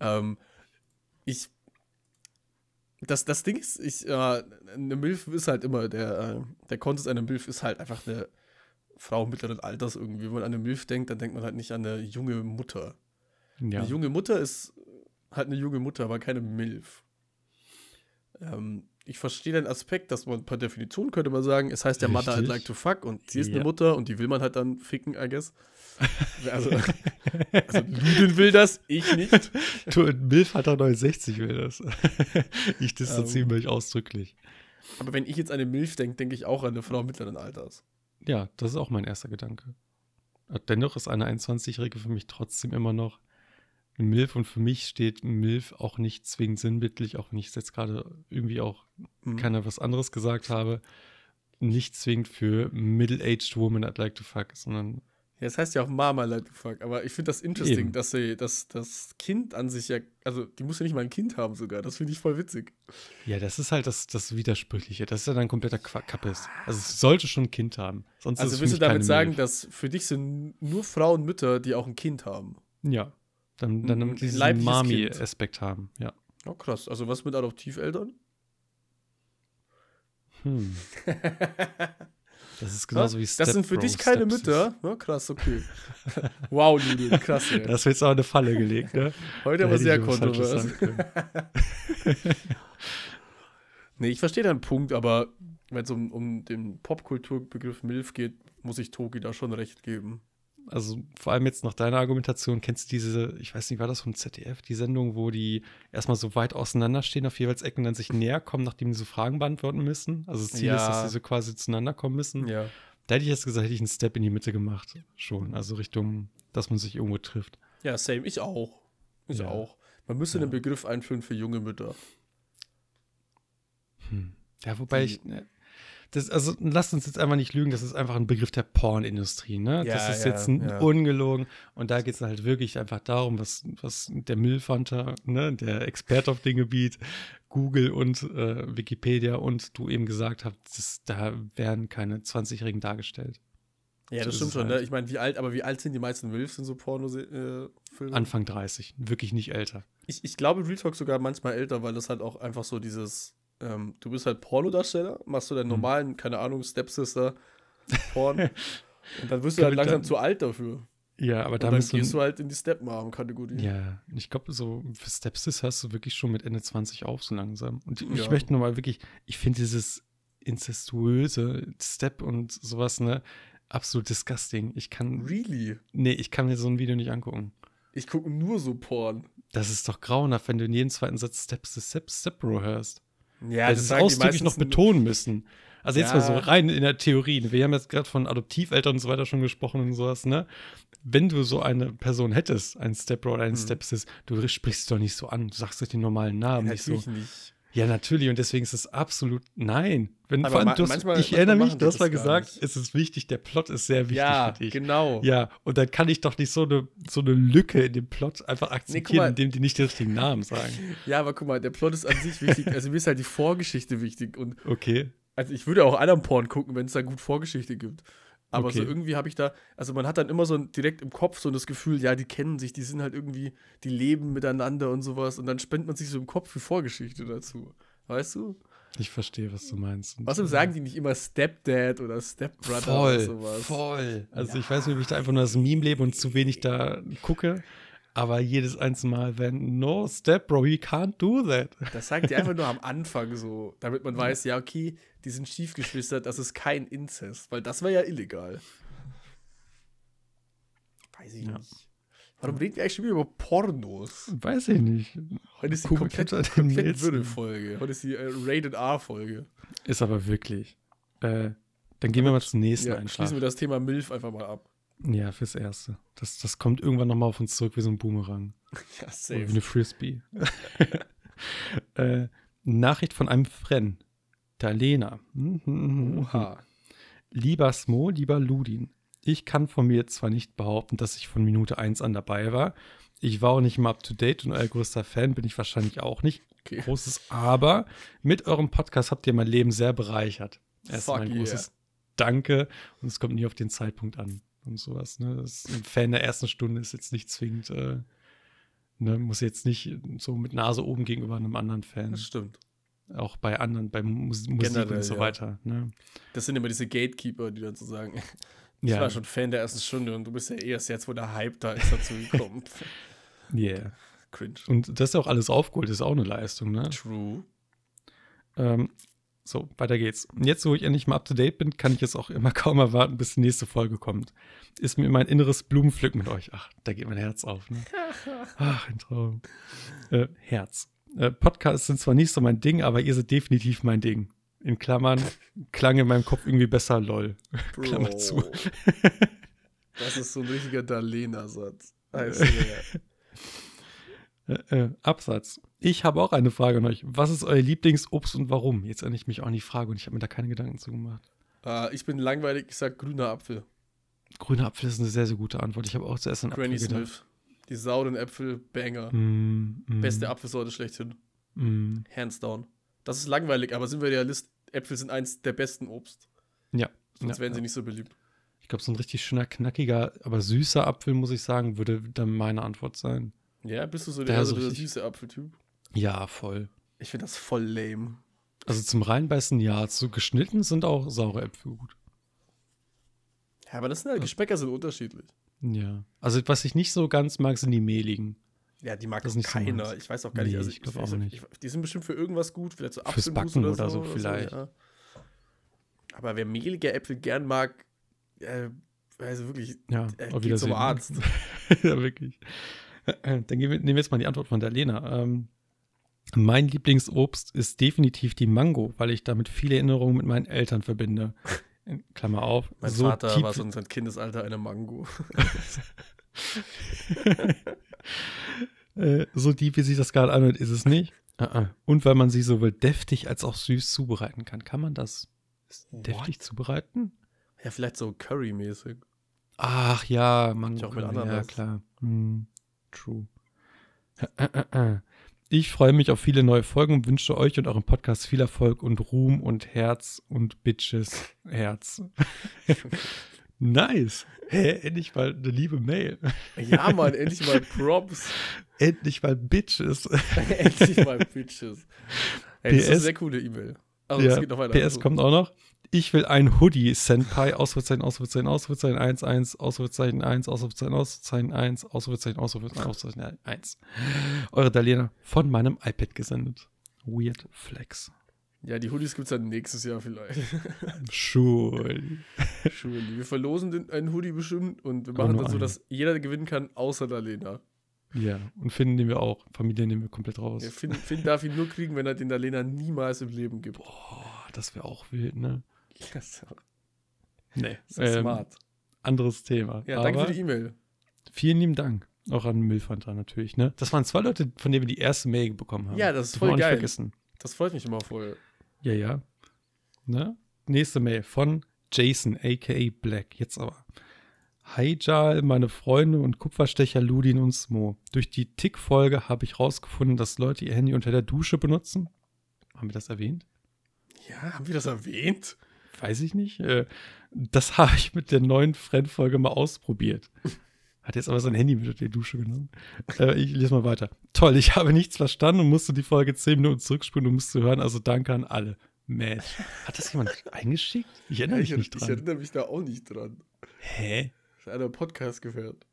ähm, ich. Das, das Ding ist, ich, äh, eine Milf ist halt immer, der, äh, der Contest einer Milf ist halt einfach eine Frau mittleren Alters irgendwie. Wenn man an eine Milf denkt, dann denkt man halt nicht an eine junge Mutter. Ja. Eine junge Mutter ist halt eine junge Mutter, aber keine Milf. Ähm, ich verstehe den Aspekt, dass man per Definition könnte man sagen, es heißt ja Mother I'd like to fuck und sie ist ja. eine Mutter und die will man halt dann ficken, I guess. Also, also Luden will das, ich nicht. Du, Milfvater 69 will das. ich distanziere um, mich ausdrücklich. Aber wenn ich jetzt an eine Milf denke, denke ich auch an eine Frau mittleren Alters. Ja, das ist auch mein erster Gedanke. Dennoch ist eine 21-Jährige für mich trotzdem immer noch MILF und für mich steht MILF auch nicht zwingend sinnbildlich, auch wenn ich jetzt gerade irgendwie auch mhm. keiner was anderes gesagt habe, nicht zwingend für Middle-aged Woman I'd like to fuck, sondern. Ja, das heißt ja auch Mama like to fuck, aber ich finde das interesting, Eben. dass sie, dass das Kind an sich ja, also die muss ja nicht mal ein Kind haben sogar, das finde ich voll witzig. Ja, das ist halt das, das Widersprüchliche, das ist ja dann kompletter Kappes. Also es sollte schon ein Kind haben. Sonst also willst du damit sagen, dass für dich sind nur Frauen Mütter, die auch ein Kind haben? Ja. Dann, dann diesen Mami-Aspekt haben, ja. Oh, krass. Also was mit Adoptiveltern? Hm. Das ist genauso wie Step Das sind für Bro, dich keine Stepsis. Mütter? Ja, krass, okay. wow, Lulu, krass, ey. Das wird jetzt auch eine Falle gelegt, ne? Heute aber sehr kontrovers. nee, ich verstehe deinen Punkt, aber wenn es um, um den Popkulturbegriff MILF geht, muss ich Toki da schon recht geben also vor allem jetzt nach deiner Argumentation, kennst du diese, ich weiß nicht, war das vom ZDF, die Sendung, wo die erstmal so weit auseinanderstehen auf jeweils Ecken, dann sich näher kommen, nachdem die so Fragen beantworten müssen? Also das Ziel ja. ist, dass sie so quasi zueinander kommen müssen. Ja. Da hätte ich jetzt gesagt, hätte ich einen Step in die Mitte gemacht. Schon. Also Richtung, dass man sich irgendwo trifft. Ja, same. Ich auch. Ich ja. auch. Man müsste ja. einen Begriff einführen für junge Mütter. Hm. Ja, wobei die, ich. Ne, das, also lasst uns jetzt einfach nicht lügen, das ist einfach ein Begriff der Pornindustrie, ne? Ja, das ist ja, jetzt ja. ungelogen. Und da geht es halt wirklich einfach darum, was, was der Müllfanter, ne, der Experte auf dem Gebiet, Google und äh, Wikipedia und du eben gesagt hast, das, da werden keine 20-Jährigen dargestellt. Ja, das So stimmt schon, ne? halt. Ich meine, wie alt, aber wie alt sind die meisten Milfs in so Porno-Filmen? Anfang 30, wirklich nicht älter. ich, ich glaube, Real Talk sogar manchmal älter, weil das halt auch einfach so dieses, ähm, du bist halt Pornodarsteller, machst du deinen Hm. normalen, keine Ahnung, Stepsister Porn und dann wirst du halt langsam dann- zu alt dafür. Ja, aber Und da gehst du halt in die Stepmom-Kategorie. Ja, ich glaube, so für Stepsis hörst du wirklich schon mit Ende 20 auf, so langsam. Und ich Ja. möchte nochmal wirklich, ich finde dieses incestuöse Step und sowas, ne, absolut disgusting. Ich kann, Really? nee, ich kann mir so ein Video nicht angucken. Ich gucke nur so Porn. Das ist doch grauenhaft, wenn du in jedem zweiten Satz Steps the Step, Step Bro hörst. Ja, Weil sie es ausdrücklich noch betonen müssen. Also jetzt mal so Ja. rein in der Theorie. Wir haben jetzt gerade von Adoptiveltern und so weiter schon gesprochen und sowas, ne? Wenn du so eine Person hättest, einen Stepbro oder einen Mhm. Stepsis, du sprichst doch nicht so an, du sagst doch den normalen Namen nicht so. Nicht. Ja, natürlich. Und deswegen ist es absolut nein. Wenn, Aber allem, ma- du hast, manchmal- ich erinnere mich, du hast mal gesagt, es ist wichtig, der Plot ist sehr wichtig Ja, für dich. genau. Ja, und dann kann ich doch nicht so eine, so eine Lücke in dem Plot einfach akzeptieren, mal. indem die nicht den richtigen Namen sagen. Ja, aber guck mal, der Plot ist an sich wichtig. Also mir ist halt die Vorgeschichte wichtig. Und Okay. also ich würde auch anderen Porn gucken, wenn es da gut Vorgeschichte gibt. Aber so Okay. irgendwie habe ich da, also man hat dann immer so direkt im Kopf so das Gefühl, ja, die kennen sich, die sind halt irgendwie, die leben miteinander und sowas. Und dann spendet man sich so im Kopf die Vorgeschichte dazu. Weißt du? Ich verstehe, was du meinst. Und, Außerdem äh, sagen die nicht immer Stepdad oder Stepbrother voll, oder sowas. voll. Also ich weiß nicht, ob ich da einfach nur das Meme lebe und zu wenig da gucke. Aber jedes einzelne Mal, wenn no step, bro, he can't do that. Das sagt die einfach nur am Anfang so, damit man weiß, ja, okay, die sind Stiefgeschwister, das ist kein Inzest, weil das wäre ja illegal. Weiß ich Ja. nicht. Warum reden wir eigentlich schon wieder über Pornos? Weiß ich nicht. Heute ist die komplett, komplett Würde-Folge. Heute ist die äh, Rated R-Folge. Ist aber wirklich. Äh, dann gehen wir mal zum nächsten Ja, einfach. schließen wir das Thema MILF einfach mal ab. Ja, fürs Erste. Das, das kommt irgendwann nochmal auf uns zurück wie so ein Boomerang. Ja, Oder safe. wie eine Frisbee. äh, Nachricht von einem Friend. Der Lena. Oha. Lieber Smo, lieber Ludin. Ich kann von mir zwar nicht behaupten, dass ich von Minute 1 an dabei war. Ich war auch nicht mal up to date und euer größter Fan bin ich wahrscheinlich auch nicht. Okay. Großes Aber. Mit eurem Podcast habt ihr mein Leben sehr bereichert. Erstmal ein yeah. großes Danke. Und es kommt nie auf den Zeitpunkt an. Und sowas. Ne? Das ein Fan der ersten Stunde ist jetzt nicht zwingend, äh, ne, muss jetzt nicht so mit Nase oben gegenüber einem anderen Fan. Das stimmt. Auch bei anderen, bei Mus Musik Generell, und so ja. weiter. Ne? Das sind immer diese Gatekeeper, die dann so sagen, ich Ja, war schon Fan der ersten Stunde und du bist ja erst jetzt, wo der Hype da ist, dazu gekommen. yeah. Cringe. Und das ist auch alles aufgeholt, ist auch eine Leistung, ne? True. Ähm, so, weiter geht's. Und jetzt, wo ich endlich mal up to date bin, kann ich jetzt auch immer kaum erwarten, bis die nächste Folge kommt. Ist mir mein inneres Blumenpflücken mit euch. Ach, da geht mein Herz auf, ne? Ach, ein Traum. Äh, Herz. Äh, Podcasts sind zwar nicht so mein Ding, aber ihr seid definitiv mein Ding. In Klammern, klang in meinem Kopf irgendwie besser, lol. Klammer zu. Das ist so ein richtiger Dalena-Satz. Äh, äh, Absatz. Ich habe auch eine Frage an euch. Was ist euer Lieblingsobst und warum? Jetzt erinnere ich mich auch an die Frage und ich habe mir da keine Gedanken zu gemacht. äh, ich bin langweilig, ich sag grüner Apfel. Grüner Apfel ist eine sehr, sehr gute Antwort. Ich habe auch zuerst an Apfel Granny gedacht. Smith. Die sauren Äpfel, Banger. Mm, mm, Beste Apfelsorte schlechthin. Mm, Hands down. Das ist langweilig, aber sind wir realist, Äpfel sind eins der besten Obst. ja. Sonst ja, wären sie ja. nicht so beliebt. Ich glaube, so ein richtig schöner, knackiger, aber süßer Apfel, muss ich sagen, würde dann meine Antwort sein. Ja, bist du so Der der, so der süße Apfeltyp? Ja, voll. Ich finde das voll lame. Also zum Reinbeißen ja. Zu geschnitten sind auch saure Äpfel gut. Ja, aber das sind halt, Geschmäcker sind unterschiedlich. Ja. Also was ich nicht so ganz mag, sind die mehligen. Ja, die mag Das nicht so keiner. meins. ich weiß auch gar nicht. Nee, Also ich glaub weiß auch nicht. Ich, die sind bestimmt für irgendwas gut, vielleicht so Fürs Backen oder so vielleicht. ja. Aber wer mehlige Äpfel gern mag, äh, also wirklich, Ja, äh, geht zum. Arzt. ja, wirklich. Dann gehen wir, nehmen wir jetzt mal die Antwort von der Lena. Ähm, mein Lieblingsobst ist definitiv die Mango, weil ich damit viele Erinnerungen mit meinen Eltern verbinde. In Klammer auf. Mein so Vater tief- war so in seinem Kindesalter eine Mango. Äh, so deep, wie sich das gerade anhört, ist es nicht. Ah, ah. Und weil man sie sowohl deftig als auch süß zubereiten kann. Kann man das deftig zubereiten? Ja, vielleicht so Curry-mäßig. Ach ja, man Ich auch mit ja klar. Hm, true. Äh. Ich freue mich auf viele neue Folgen und wünsche euch und eurem Podcast viel Erfolg und Ruhm und Herz und Bitches Herz. Nice. Hä, endlich mal eine liebe Mail. Ja, Mann, endlich mal Props. endlich mal Bitches. endlich mal Bitches. Hey, das ist eine PS sehr coole E-Mail. Also, ja, es geht noch weiter. PS kommt auch noch. Ich will ein Hoodie, Senpai, Ausrufezeichen, Ausrufezeichen, Ausrufezeichen 1, 1, Ausrufezeichen 1, Ausrufezeichen, Ausrufezeichen 1, Ausrufezeichen, Ausrufezeichen, Ausrufezeichen 1. Eure Dalena von meinem iPad gesendet. Weird Flex. Ja, die Hoodies gibt es dann nächstes Jahr vielleicht. Schön. Schön. Wir verlosen den, einen Hoodie bestimmt und wir machen das so, einen. dass jeder gewinnen kann, außer der Lena. Ja, und Finn nehmen wir auch. Familie nehmen wir komplett raus. Ja, Finn, Finn darf ihn nur kriegen, wenn er den der Lena niemals im Leben gibt. Boah, das wäre auch wild, ne? Das Nee. ja Ähm, smart. anderes Thema. Ja, danke Aber für die E-Mail. vielen lieben Dank. Auch an Milfanta natürlich, ne? Das waren zwei Leute, von denen wir die erste Mail bekommen haben. Ja, das ist voll geil. vergessen. Das freut mich immer voll. Ja, ja. Ne? Nächste Mail von Jason, aka Black. Jetzt aber. Hi Jal, meine Freunde und Kupferstecher Ludin und Smo. Durch die Tick-Folge habe ich rausgefunden, dass Leute ihr Handy unter der Dusche benutzen. Haben wir das erwähnt? Ja, haben wir das erwähnt? Weiß ich nicht. Äh, Das habe ich mit der neuen Friend-Folge mal ausprobiert. Hat jetzt aber sein Handy mit die Dusche genommen. Äh, ich lese mal weiter. Toll, ich habe nichts verstanden und musste die Folge 10 Minuten zurückspulen, um es zu hören. Also danke an alle. Mensch. Hat das jemand eingeschickt? Ich erinnere mich ich, nicht ich dran. erinnere mich da auch nicht dran. Hä? Das ist einer Podcast gehört.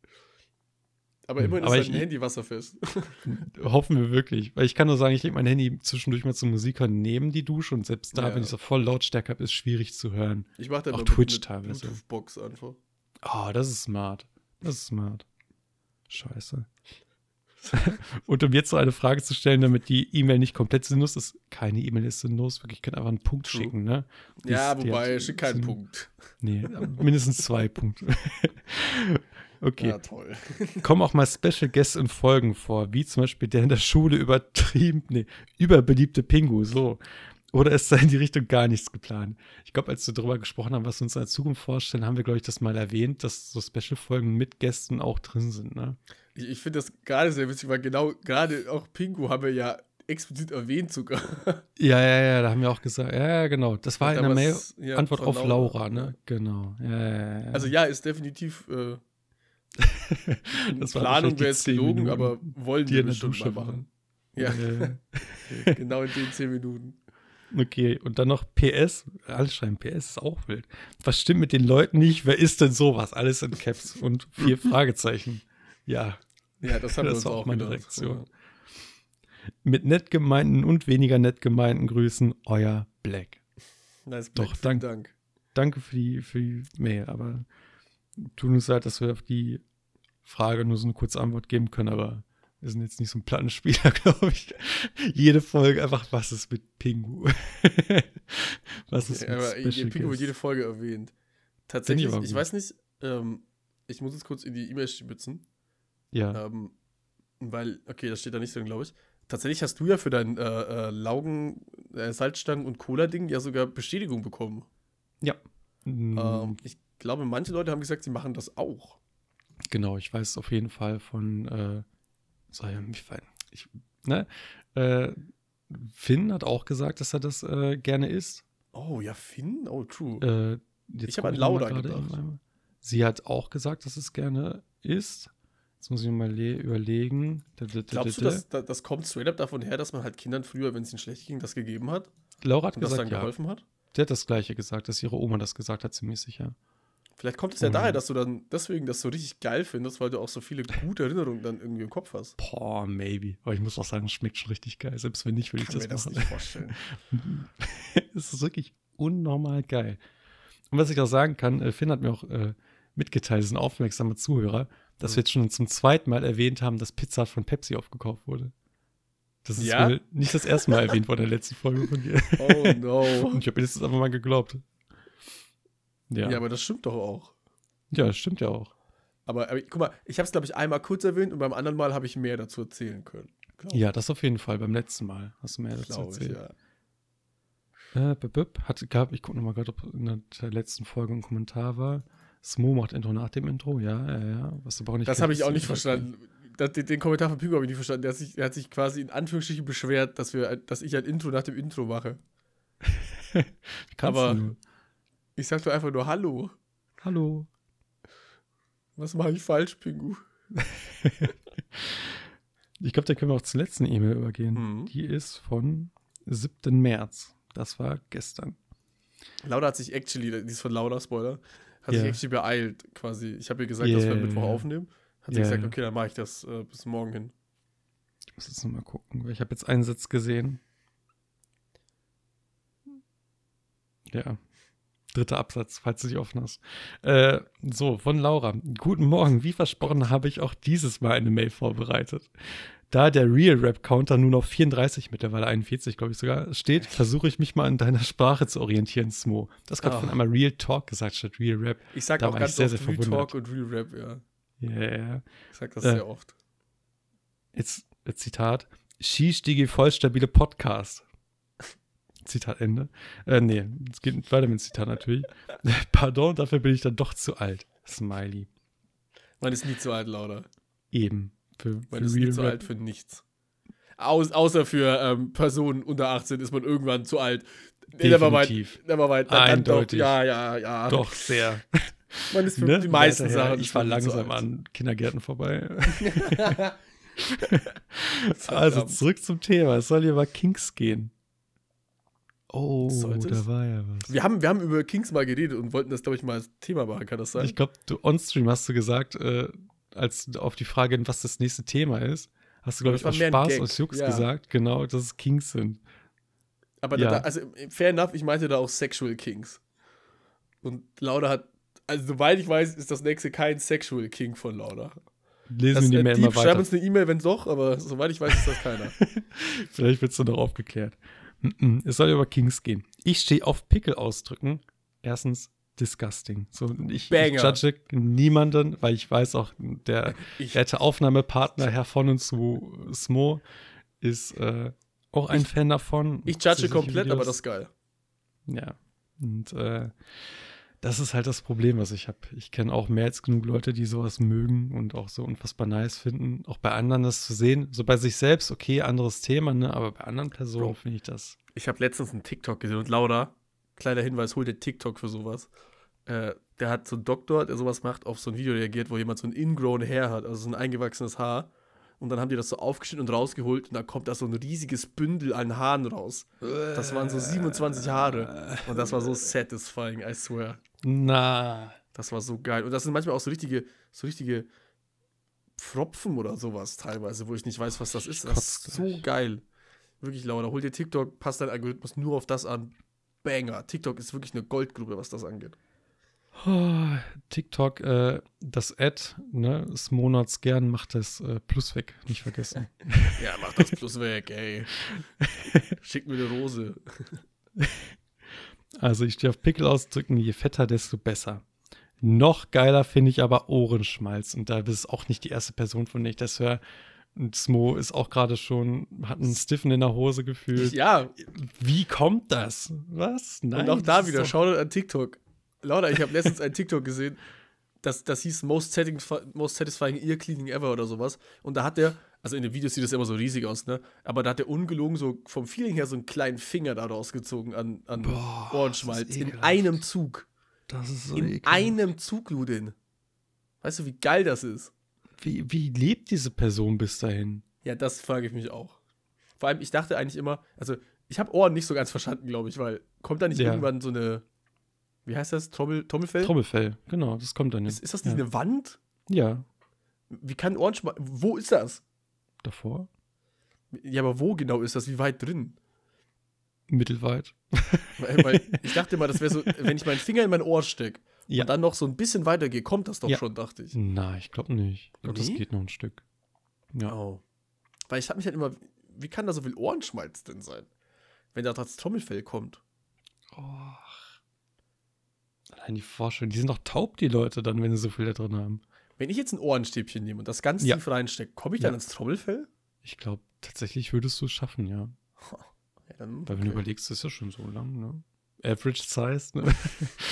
Aber immerhin aber ist dein ich- Handy wasserfest. Hoffen wir wirklich. Weil ich kann nur sagen, ich lege mein Handy zwischendurch mal zum Musik hören neben die Dusche und selbst da, Ja. wenn ich so voll Lautstärke habe, ist schwierig zu hören. Ich mache dann Auch Twitch mit teilweise. Bluetooth-Box einfach. Oh, das ist smart. Das ist smart. Scheiße. Und um jetzt so eine Frage zu stellen, damit die E-Mail nicht komplett sinnlos ist, keine E-Mail ist sinnlos, wirklich, ich kann einfach einen Punkt True. schicken, ne? Die Ja, ist- wobei, schick keinen. Punkt. Nee, mindestens zwei Punkte. Okay. Ja, toll. kommen auch mal Special Guests in Folgen vor, wie zum Beispiel der in der Schule übertrieben, nee, überbeliebte Pingu, so. Oder ist da in die Richtung gar nichts geplant? Ich glaube, als wir darüber gesprochen haben, was wir uns in der Zukunft vorstellen, haben wir, glaube ich, das mal erwähnt, dass so Special-Folgen mit Gästen auch drin sind, ne? Ich, ich finde das gerade sehr witzig, weil genau, gerade auch Pingu haben wir ja explizit erwähnt sogar. Ja, ja, ja, da haben wir auch gesagt, ja, ja, genau. Das war in der Mail ja, Antwort auf Laura, ne? Genau. Ja, ja, ja. Also ja, ist definitiv äh, Das Planung wäre jetzt 10 gelogen, aber wollen die bestimmt Dusche machen. Ja, Äh, genau in den 10 Minuten. Okay, und dann noch PS. Alle schreiben PS, ist auch wild. Was stimmt mit den Leuten nicht? Wer ist denn sowas? Alles in Caps und vier Fragezeichen. Ja, Ja, das haben Das wir uns auch auch meine gedacht. Reaktion. mit nett gemeinten und weniger nett gemeinten Grüßen, euer Black. Ja. Nice Doch, Black, vielen dank- Dank. Danke für die, für die Mail, aber tut uns leid, dass wir auf die Frage nur so eine kurze Antwort geben können, aber wir sind jetzt nicht so ein Plattenspieler, glaube ich. Jede Folge einfach, was ist mit Pingu? was ist Ja, mit aber Special Pingu wird jede Folge erwähnt. Tatsächlich, ich weiß nicht, ähm, ich muss jetzt kurz in die E-Mail stibitzen. Ja. Ähm, weil, okay, das steht da nicht drin, glaube ich. Tatsächlich hast du ja für dein äh, äh, Laugen, äh, Salzstangen und Cola-Ding ja sogar Bestätigung bekommen. Mm, Ähm, ich glaube, manche Leute haben gesagt, sie machen das auch. Genau, ich weiß auf jeden Fall von, äh, so, ja, mich fallen- ich, ne, äh, Finn hat auch gesagt, dass er das äh, gerne isst. Oh, ja, Finn? Oh, true. Äh, Ich hab guck an mal gerade gedacht. Sie hat auch gesagt, dass es gerne isst. Jetzt muss ich mal le- überlegen. Glaubst du, da, da. dass, da- das kommt straight up davon her, dass man halt Kindern früher, wenn es ihnen schlecht ging, das gegeben hat Laura hat und das gesagt, dann ja. geholfen hat? Der hat das Gleiche gesagt, dass ihre Oma das gesagt hat, ziemlich sicher. Vielleicht kommt es ja Mhm. daher, dass du dann deswegen das so richtig geil findest, weil du auch so viele gute Erinnerungen dann irgendwie im Kopf hast. Boah, maybe. Aber ich muss auch sagen, es schmeckt schon richtig geil. Selbst wenn nicht, würde ich Kann das mir das machen. nicht vorstellen. es ist wirklich unnormal geil. Und was ich auch sagen kann, äh, Finn hat mir auch äh, mitgeteilt, ist ein aufmerksamer Zuhörer, dass Mhm. wir jetzt schon zum zweiten Mal erwähnt haben, dass Pizza von Pepsi aufgekauft wurde. Das ist Ja? wohl nicht das erste Mal erwähnt worden in der letzten Folge von dir. Oh no. Und ich habe mir das einfach mal geglaubt. Ja, Ja, ja, aber das stimmt doch auch. das stimmt ja auch. Aber, aber guck mal, ich habe es, glaube ich, einmal kurz erwähnt und beim anderen Mal habe ich mehr dazu erzählen können. Ja, das auf jeden Fall. Beim letzten Mal hast du mehr dazu glaub ich, erzählt. ja. Äh, bip, bip, hat, gab, ich gucke nochmal gerade, ob in der letzten Folge ein Kommentar war. Smo macht Intro nach dem Intro, ja, ja, ja. Was du aber nicht Das habe ich auch nicht verstanden. Das, den, den Kommentar von Pico habe ich nicht verstanden. Der hat, sich, der hat sich quasi in Anführungsstrichen beschwert, dass, wir, dass ich ein Intro nach dem Intro mache. Kannst aber-. Ich sag doch einfach nur Hallo. Hallo. Was mache ich falsch, Pingu? ich glaube, da können wir auch zur letzten E-Mail übergehen. Mhm. Die ist von 7. März. Das war gestern. Lauda hat sich actually, die ist von Lauda, Spoiler, hat yeah. sich actually beeilt, quasi. Ich habe ihr gesagt, yeah. dass wir Mittwoch aufnehmen. Hat sie yeah. gesagt, okay, dann mache ich das äh, bis morgen hin. Ich muss jetzt nochmal gucken, weil ich habe jetzt einen Satz gesehen. Ja. Dritter Absatz, falls du dich offen hast. Äh, so, von Laura. Guten Morgen. Wie versprochen habe ich auch dieses Mal eine Mail vorbereitet. Da der Real Rap Counter nur noch 34, mittlerweile 41, glaube ich sogar, steht, versuche ich mich mal an deiner Sprache zu orientieren, Smo. Das gerade oh. von einmal Real Talk gesagt statt Real Rap. Ich sag da auch ganz sehr, oft sehr Real Talk und Real Rap, ja. Ja, yeah. Ich sag das äh, sehr oft. Jetzt, Zitat. Skistige vollstabile Podcast. Zitat Ende. Äh, nee, es geht weiter mit dem Zitat natürlich. Pardon, dafür bin ich dann doch zu alt. Smiley. Man ist nie zu alt, Lauda. Eben. Für, man ist nie zu alt für nichts. Aus, außer für ähm, Personen unter 18 ist man irgendwann zu alt. Definitiv. Never mind. Eindeutig. Doch, ja, ja, ja. Doch, sehr. Man ist für ne? die meisten Sachen. Ich fahre langsam an Kindergärten vorbei. also zurück zum Thema. Es soll hier über Kings gehen. Oh, Sollte da war ja was. Wir haben, wir haben über Kings mal geredet und wollten das, glaube ich, mal als Thema machen, kann das sein? Ich glaube, du on-stream hast du gesagt, äh, als auf die Frage, was das nächste Thema ist, hast du, glaube ich, aus Spaß, aus Jux ja. gesagt, genau, dass es Kings sind. Aber ja. da, also, fair enough, ich meinte da auch Sexual Kings. Und Lauda hat, also soweit ich weiß, ist das nächste kein Sexual King von Lauda. Lesen das, wir die äh, Mail immer weiter. Schreib uns eine E-Mail, wenn doch, aber soweit ich weiß, ist das keiner. Vielleicht wird es dann noch aufgeklärt. Es soll über Kings gehen. Ich stehe auf Pickel ausdrücken. Erstens disgusting. So, ich, ich judge niemanden, weil ich weiß auch, der werte Aufnahmepartner Herr von und zu Smo ist äh, auch ein ich, Fan davon. Ich judge komplett, Videos. aber das ist geil. Ja. Und äh, das ist halt das Problem, was ich habe. Ich kenne auch mehr als genug Leute, die sowas mögen und auch so unfassbar nice finden. Auch bei anderen das zu sehen. So bei sich selbst, okay, anderes Thema, ne? Aber bei anderen Personen finde ich das. Ich habe letztens einen TikTok gesehen und Laura, kleiner Hinweis, hol dir TikTok für sowas. Äh, der hat so einen Doktor, der sowas macht, auf so ein Video reagiert, wo jemand so ein ingrown Hair hat, also so ein eingewachsenes Haar. Und dann haben die das so aufgeschnitten und rausgeholt und da kommt da so ein riesiges Bündel an Haaren raus. Das waren so 27 Haare. Und das war so satisfying, I swear. Na. Das war so geil. Und das sind manchmal auch so richtige, so richtige Pfropfen oder sowas teilweise, wo ich nicht weiß, was das ist. Das ist so geil. Wirklich, Laura, hol dir TikTok, passt dein Algorithmus nur auf das an. Banger. TikTok ist wirklich eine Goldgrube, was das angeht. TikTok, äh, das Ad, ne, des Monats gern macht das äh, Plus weg, nicht vergessen. ja, mach das Plus weg, ey. Schick mir eine Rose. Also ich stehe auf Pickel ausdrücken, je fetter, desto besser. Noch geiler finde ich aber Ohrenschmalz. Und da bist auch nicht die erste Person, von der ich das höre. Und Smo ist auch gerade schon, hat einen Stiffen in der Hose gefühlt. Ja. Wie kommt das? Was? Nein. Und auch da wieder, schau dir an TikTok. Lauter, ich habe letztens ein TikTok gesehen, das, das hieß most Satisfying Ear Cleaning Ever oder sowas. Und da hat der, also in den Videos sieht das immer so riesig aus, ne? Aber da hat der ungelogen so vom Feeling her so einen kleinen Finger da rausgezogen an, an Boah, Ohrenschmalz. In einem Zug. Das ist so In ekelhaft. einem Zug, Ludin. Weißt du, wie geil das ist? Wie, wie lebt diese Person bis dahin? Ja, das frage ich mich auch. Vor allem, ich dachte eigentlich immer, also ich habe Ohren nicht so ganz verstanden, glaube ich, weil kommt da nicht ja. irgendwann so eine, wie heißt das, Trommel, Trommelfell? Trommelfell, genau, das kommt dann nicht. Ist, ist das nicht ja. eine Wand? Ja. Wie kann Ohrenschmalz, wo ist das? Davor. Ja, aber wo genau ist das? Wie weit drin? Mittelweit. Weil, weil ich dachte mal, das wäre so, wenn ich meinen Finger in mein Ohr stecke ja. und dann noch so ein bisschen weiter gehe, kommt das doch ja. schon, dachte ich. Nein, ich glaube nicht. Ich glaube, nee? das geht noch ein Stück. Ja. Oh. Weil ich habe mich halt immer, wie kann da so viel Ohrenschmalz denn sein? Wenn da das Trommelfell kommt. Oh. Allein die Vorstellung, die sind doch taub, die Leute, dann, wenn sie so viel da drin haben. Wenn ich jetzt ein Ohrenstäbchen nehme und das ganz ja. tief reinstecke, komme ich dann ins Trommelfell? Ich glaube, tatsächlich würdest du es schaffen, ja. ja dann, Weil, wenn du überlegst, das ist ja schon so lang, ne? Average Size, ne?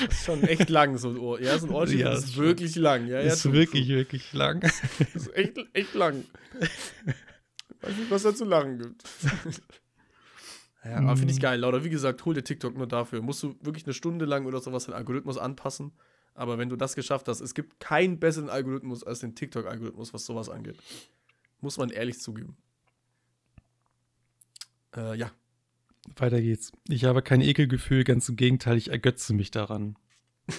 Das ist schon echt lang, so ein Ohr. Ja, so ein Ohrstäbchen ja, ist, ist wirklich lang. Ja, ist ja, wirklich, schon. wirklich lang. Das ist echt, echt lang. Ich weiß nicht, was da zu lachen gibt. Ja, aber finde ich mm. geil, Lauter. Wie gesagt, hol dir TikTok nur dafür. Musst du wirklich eine Stunde lang oder sowas den Algorithmus anpassen Aber wenn du das geschafft hast, es gibt keinen besseren Algorithmus als den TikTok-Algorithmus, was sowas angeht. Muss man ehrlich zugeben. Äh, ja. Weiter geht's. Ich habe kein Ekelgefühl, ganz im Gegenteil, ich ergötze mich daran.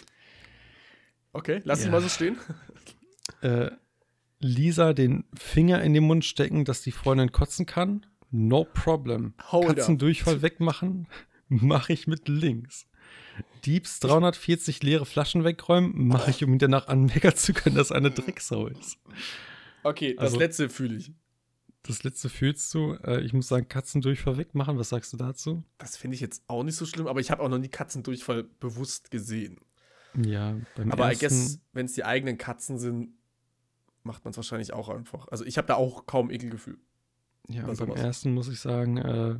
Okay, lass Ja. ihn mal so stehen. Äh, Lisa den Finger in den Mund stecken, dass die Freundin kotzen kann? No problem. Hold up. Katzendurchfall wegmachen? Mache ich mit links. Diebs 340 leere Flaschen wegräumen? Mache ich, um ihn danach anmeckern zu können, dass eine Drecksau ist. Okay, das Also- letzte fühle ich. Das letzte fühlst du. Äh, ich muss sagen, Katzendurchfall wegmachen. Was sagst du dazu? Das finde ich jetzt auch nicht so schlimm, aber ich habe auch noch nie Katzendurchfall bewusst gesehen. Ja, beim Aber I ersten, guess, wenn es die eigenen Katzen sind, macht man es wahrscheinlich auch einfach. Also ich habe da auch kaum Ekelgefühl. ja, beim ersten muss ich sagen, äh,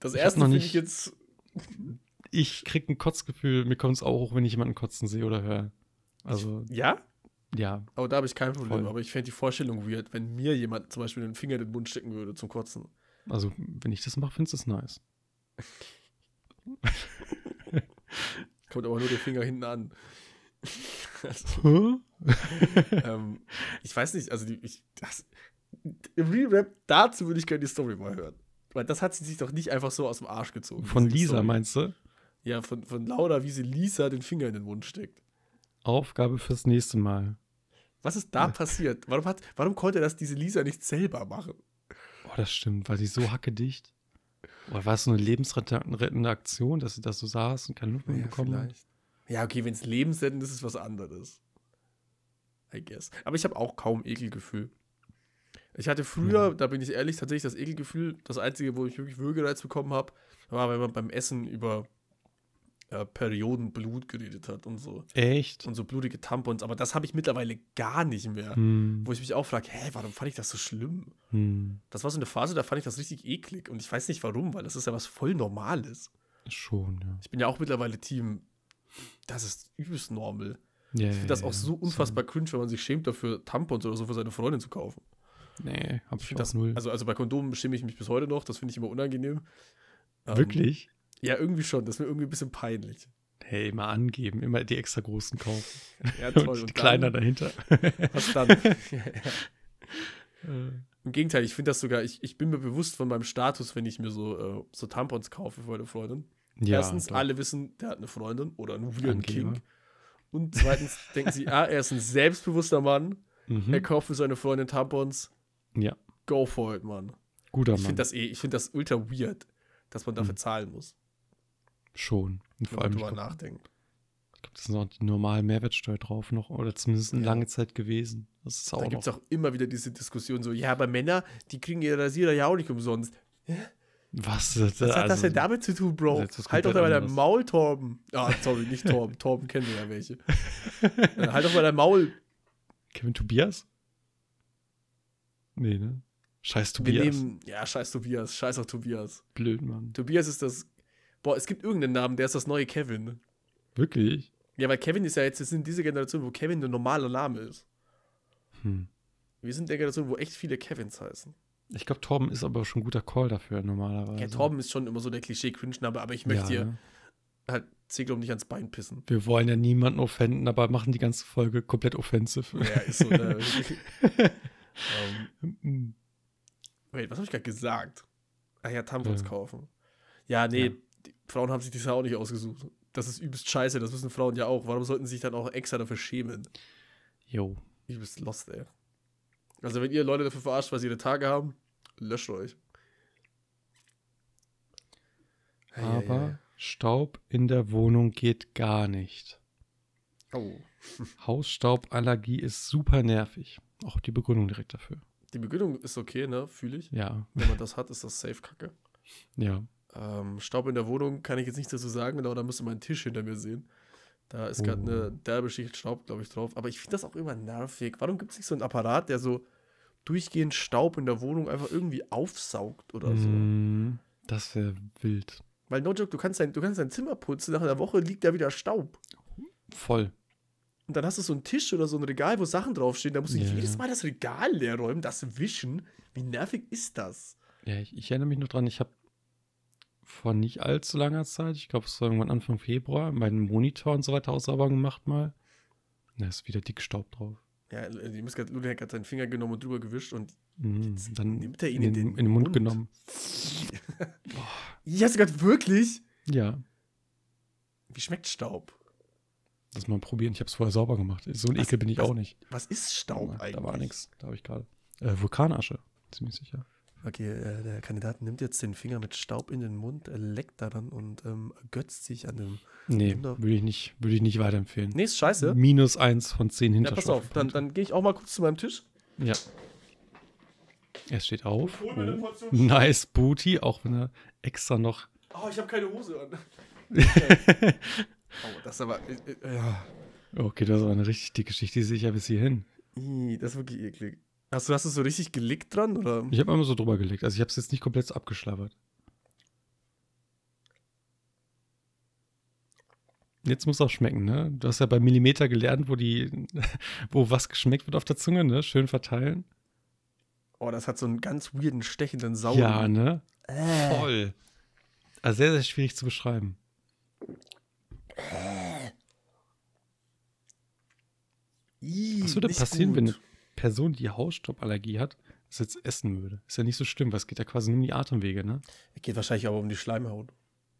Das Ich erste noch finde nicht- ich jetzt. Ich krieg ein Kotzgefühl. Mir kommt es auch hoch, wenn ich jemanden kotzen sehe oder höre. Also, Ja? ja, Aber da habe ich kein Problem. Voll. Aber ich fände die Vorstellung weird, wenn mir jemand zum Beispiel den Finger in den Mund stecken würde zum Kotzen. also, wenn ich das mache, findest du es nice. Kommt aber nur der Finger hinten an. also, ähm, ich weiß nicht, also die, ich, das, im Re-Rap, dazu würde ich gerne die Story mal hören. Weil das hat sie sich doch nicht einfach so aus dem Arsch gezogen. Von Lisa, Story. meinst du? Ja, von, von Laura, wie sie Lisa den Finger in den Mund steckt. Aufgabe fürs nächste Mal. Was ist da Ja. passiert? Warum, hat, warum konnte das diese Lisa nicht selber machen? Oh, das stimmt. War sie so hackedicht? Oder war es so eine lebensrettende Aktion, dass sie da so saß und keine Luft mehr bekommen hat? Ja, okay, wenn es lebensrettend ist, ist was anderes. I guess. Aber ich habe auch kaum Ekelgefühl. Ich hatte früher, Ja. da bin ich ehrlich, tatsächlich das Ekelgefühl, das Einzige, wo ich wirklich Würgereiz bekommen habe, war, wenn man beim Essen über äh, Periodenblut geredet hat und so. Echt? Und so blutige Tampons. Aber das habe ich mittlerweile gar nicht mehr. Hm, Wo ich mich auch frage, hä, warum fand ich das so schlimm? hm, Das war so eine Phase, da fand ich das richtig eklig. Und ich weiß nicht warum, weil das ist ja was voll Normales. schon, ja. Ich bin ja auch mittlerweile Team, das ist übelst normal. ja Ich finde das auch so unfassbar cringe, wenn man sich schämt dafür, Tampons oder so für seine Freundin zu kaufen. Nee, hab Ich ich das, null. also, also bei Kondomen schäme ich mich bis heute noch, das finde ich immer unangenehm. Ähm, Wirklich? Ja, irgendwie schon, das ist mir irgendwie ein bisschen peinlich. Hey, immer angeben, immer die extra großen kaufen. Ja, Und toll. die Und kleiner dahinter. was dann? Im Gegenteil, ich finde das sogar, ich, ich bin mir bewusst von meinem Status, wenn ich mir so, äh, so Tampons kaufe für meine Freundin. ja, Erstens, doch. alle wissen, der hat eine Freundin oder einen Angeber. King. Und zweitens denken sie, ah, er ist ein selbstbewusster Mann, Mhm. er kauft für seine Freundin Tampons. Ja, Go for it, Mann. guter Ich Mann. finde das eh, ich finde das ultra weird, dass man dafür Mhm. zahlen muss, Schon. Und wenn vor man allem, ich drüber glaub, nachdenkt. gibt es noch die normale Mehrwertsteuer drauf noch. Oder zumindest eine Ja. lange Zeit gewesen. Das ist Da auch gibt es auch immer wieder diese Diskussion so, ja, aber Männer, die kriegen ihre Rasierer ja auch nicht umsonst. Was, Was hat das denn damit zu tun, Bro? Halt doch mal dein. Maul, Torben. Ah, sorry, nicht Torben. Torben kennen wir ja welche. Äh, halt doch mal dein Maul. Kevin Tobias? Nee, ne? Scheiß Wir Tobias. nehmen, ja, scheiß Tobias, scheiß auf Tobias. Blöd, Mann. Tobias ist das, boah, es gibt irgendeinen Namen, der ist das neue Kevin. Wirklich? Ja, weil Kevin ist ja jetzt, wir sind diese Generation, wo Kevin ein normaler Name ist. Hm. Wir sind der Generation, wo echt viele Kevins heißen. Ich glaube, Torben ist aber schon ein guter Call dafür normalerweise. Ja, Torben ist schon immer so der Klischee-Cringe-Name, aber ich möchte ja, dir ne? halt Ziglum nicht ans Bein pissen. Wir wollen ja niemanden offenden, aber machen die ganze Folge komplett offensive. Ja, ist so, ne? ähm, Hm. wait, was habe ich gerade gesagt? Ach ja, Tampons Ja. kaufen. Ja, nee, Ja. Die Frauen haben sich das ja auch nicht ausgesucht. Das ist übelst scheiße, das wissen Frauen ja auch. Warum sollten sie sich dann auch extra dafür schämen? Jo. Übelst lost, ey. Also, wenn ihr Leute dafür verarscht, weil sie ihre Tage haben, löscht euch. Aber Staub in der Wohnung geht gar nicht. Oh. Hausstauballergie ist super nervig. Auch die Begründung direkt dafür. Die Begründung ist okay, ne? Fühle ich. Ja, Wenn man das hat, ist das safe kacke. ja. Ähm, Staub in der Wohnung kann ich jetzt nichts dazu sagen, aber da müsste man Tisch hinter mir sehen. Da ist gerade Oh. eine derbe Schicht Staub, glaube ich, drauf. Aber ich finde das auch immer nervig. Warum gibt es nicht so einen Apparat, der so durchgehend Staub in der Wohnung einfach irgendwie aufsaugt oder so? Mm, das wäre wild. Weil, no joke, du kannst, dein, du kannst dein Zimmer putzen, nach einer Woche liegt da wieder Staub. Voll. Und dann hast du so einen Tisch oder so ein Regal, wo Sachen draufstehen. Da musst du Ja. jedes Mal das Regal leer räumen, das wischen. Wie nervig ist das? Ja, ich, ich erinnere mich noch dran, ich habe vor nicht allzu langer Zeit, ich glaube, es war irgendwann Anfang Februar, meinen Monitor und so weiter auch sauber gemacht mal. Da ist wieder dick Staub drauf. Ja, die Muskat Ludwig hat seinen Finger genommen und drüber gewischt und Mhm, dann nimmt er ihn in, den, in den Mund Mund. genommen. Du gerade wirklich? Ja, Wie schmeckt Staub? das mal probieren. Ich habe es vorher sauber gemacht. So ein Was- Ekel bin ich was- auch nicht. Was ist Staub Ja, eigentlich? da war nichts. Da habe ich gerade. Äh, Vulkanasche, ziemlich sicher. Okay, äh, der Kandidat nimmt jetzt den Finger mit Staub in den Mund, er leckt daran und ähm, ergötzt sich an dem. Nee, würde ich nicht, würde ich nicht weiterempfehlen. Nee, ist scheiße. Minus eins von zehn Ja, Hinterschriften. pass auf, dann, dann gehe ich auch mal kurz zu meinem Tisch. Ja. Er steht auf. Oh. Nice Booty, auch wenn er extra noch. Oh, ich habe keine Hose an. oh, das ist aber. Äh, äh, ja. Okay, das ist aber eine richtig dicke Geschichte, die sehe ich ja bis hierhin. Ih, das ist wirklich eklig. Hast du, hast du so richtig gelickt dran? Oder? Ich habe einmal so drüber gelegt. Also ich habe es jetzt nicht komplett abgeschlabbert. Jetzt muss auch schmecken, ne? Du hast ja bei Millimeter gelernt, wo die, wo was geschmeckt wird auf der Zunge, ne? Schön verteilen. Oh, das hat so einen ganz weirden, stechenden Sauer. Ja, ne? Äh. Voll. Also sehr, sehr schwierig zu beschreiben. Ih, Was würde passieren, wenn gut. eine Person, die Hausstauballergie hat, das jetzt essen würde? Ist ja nicht so schlimm, weil es geht ja quasi nur um die Atemwege, ne? Geht wahrscheinlich aber um die Schleimhaut.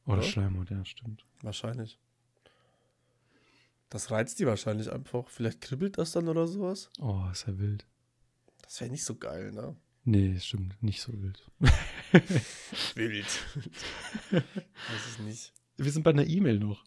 Oder Oder? Schleimhaut, ja, stimmt. Wahrscheinlich. Das reizt die wahrscheinlich einfach. Vielleicht kribbelt das dann oder sowas. Oh, ist ja wild. Das wäre nicht so geil, ne? Nee, stimmt, nicht so wild. Wild. Weiß ich nicht. Wir sind bei einer E-Mail noch.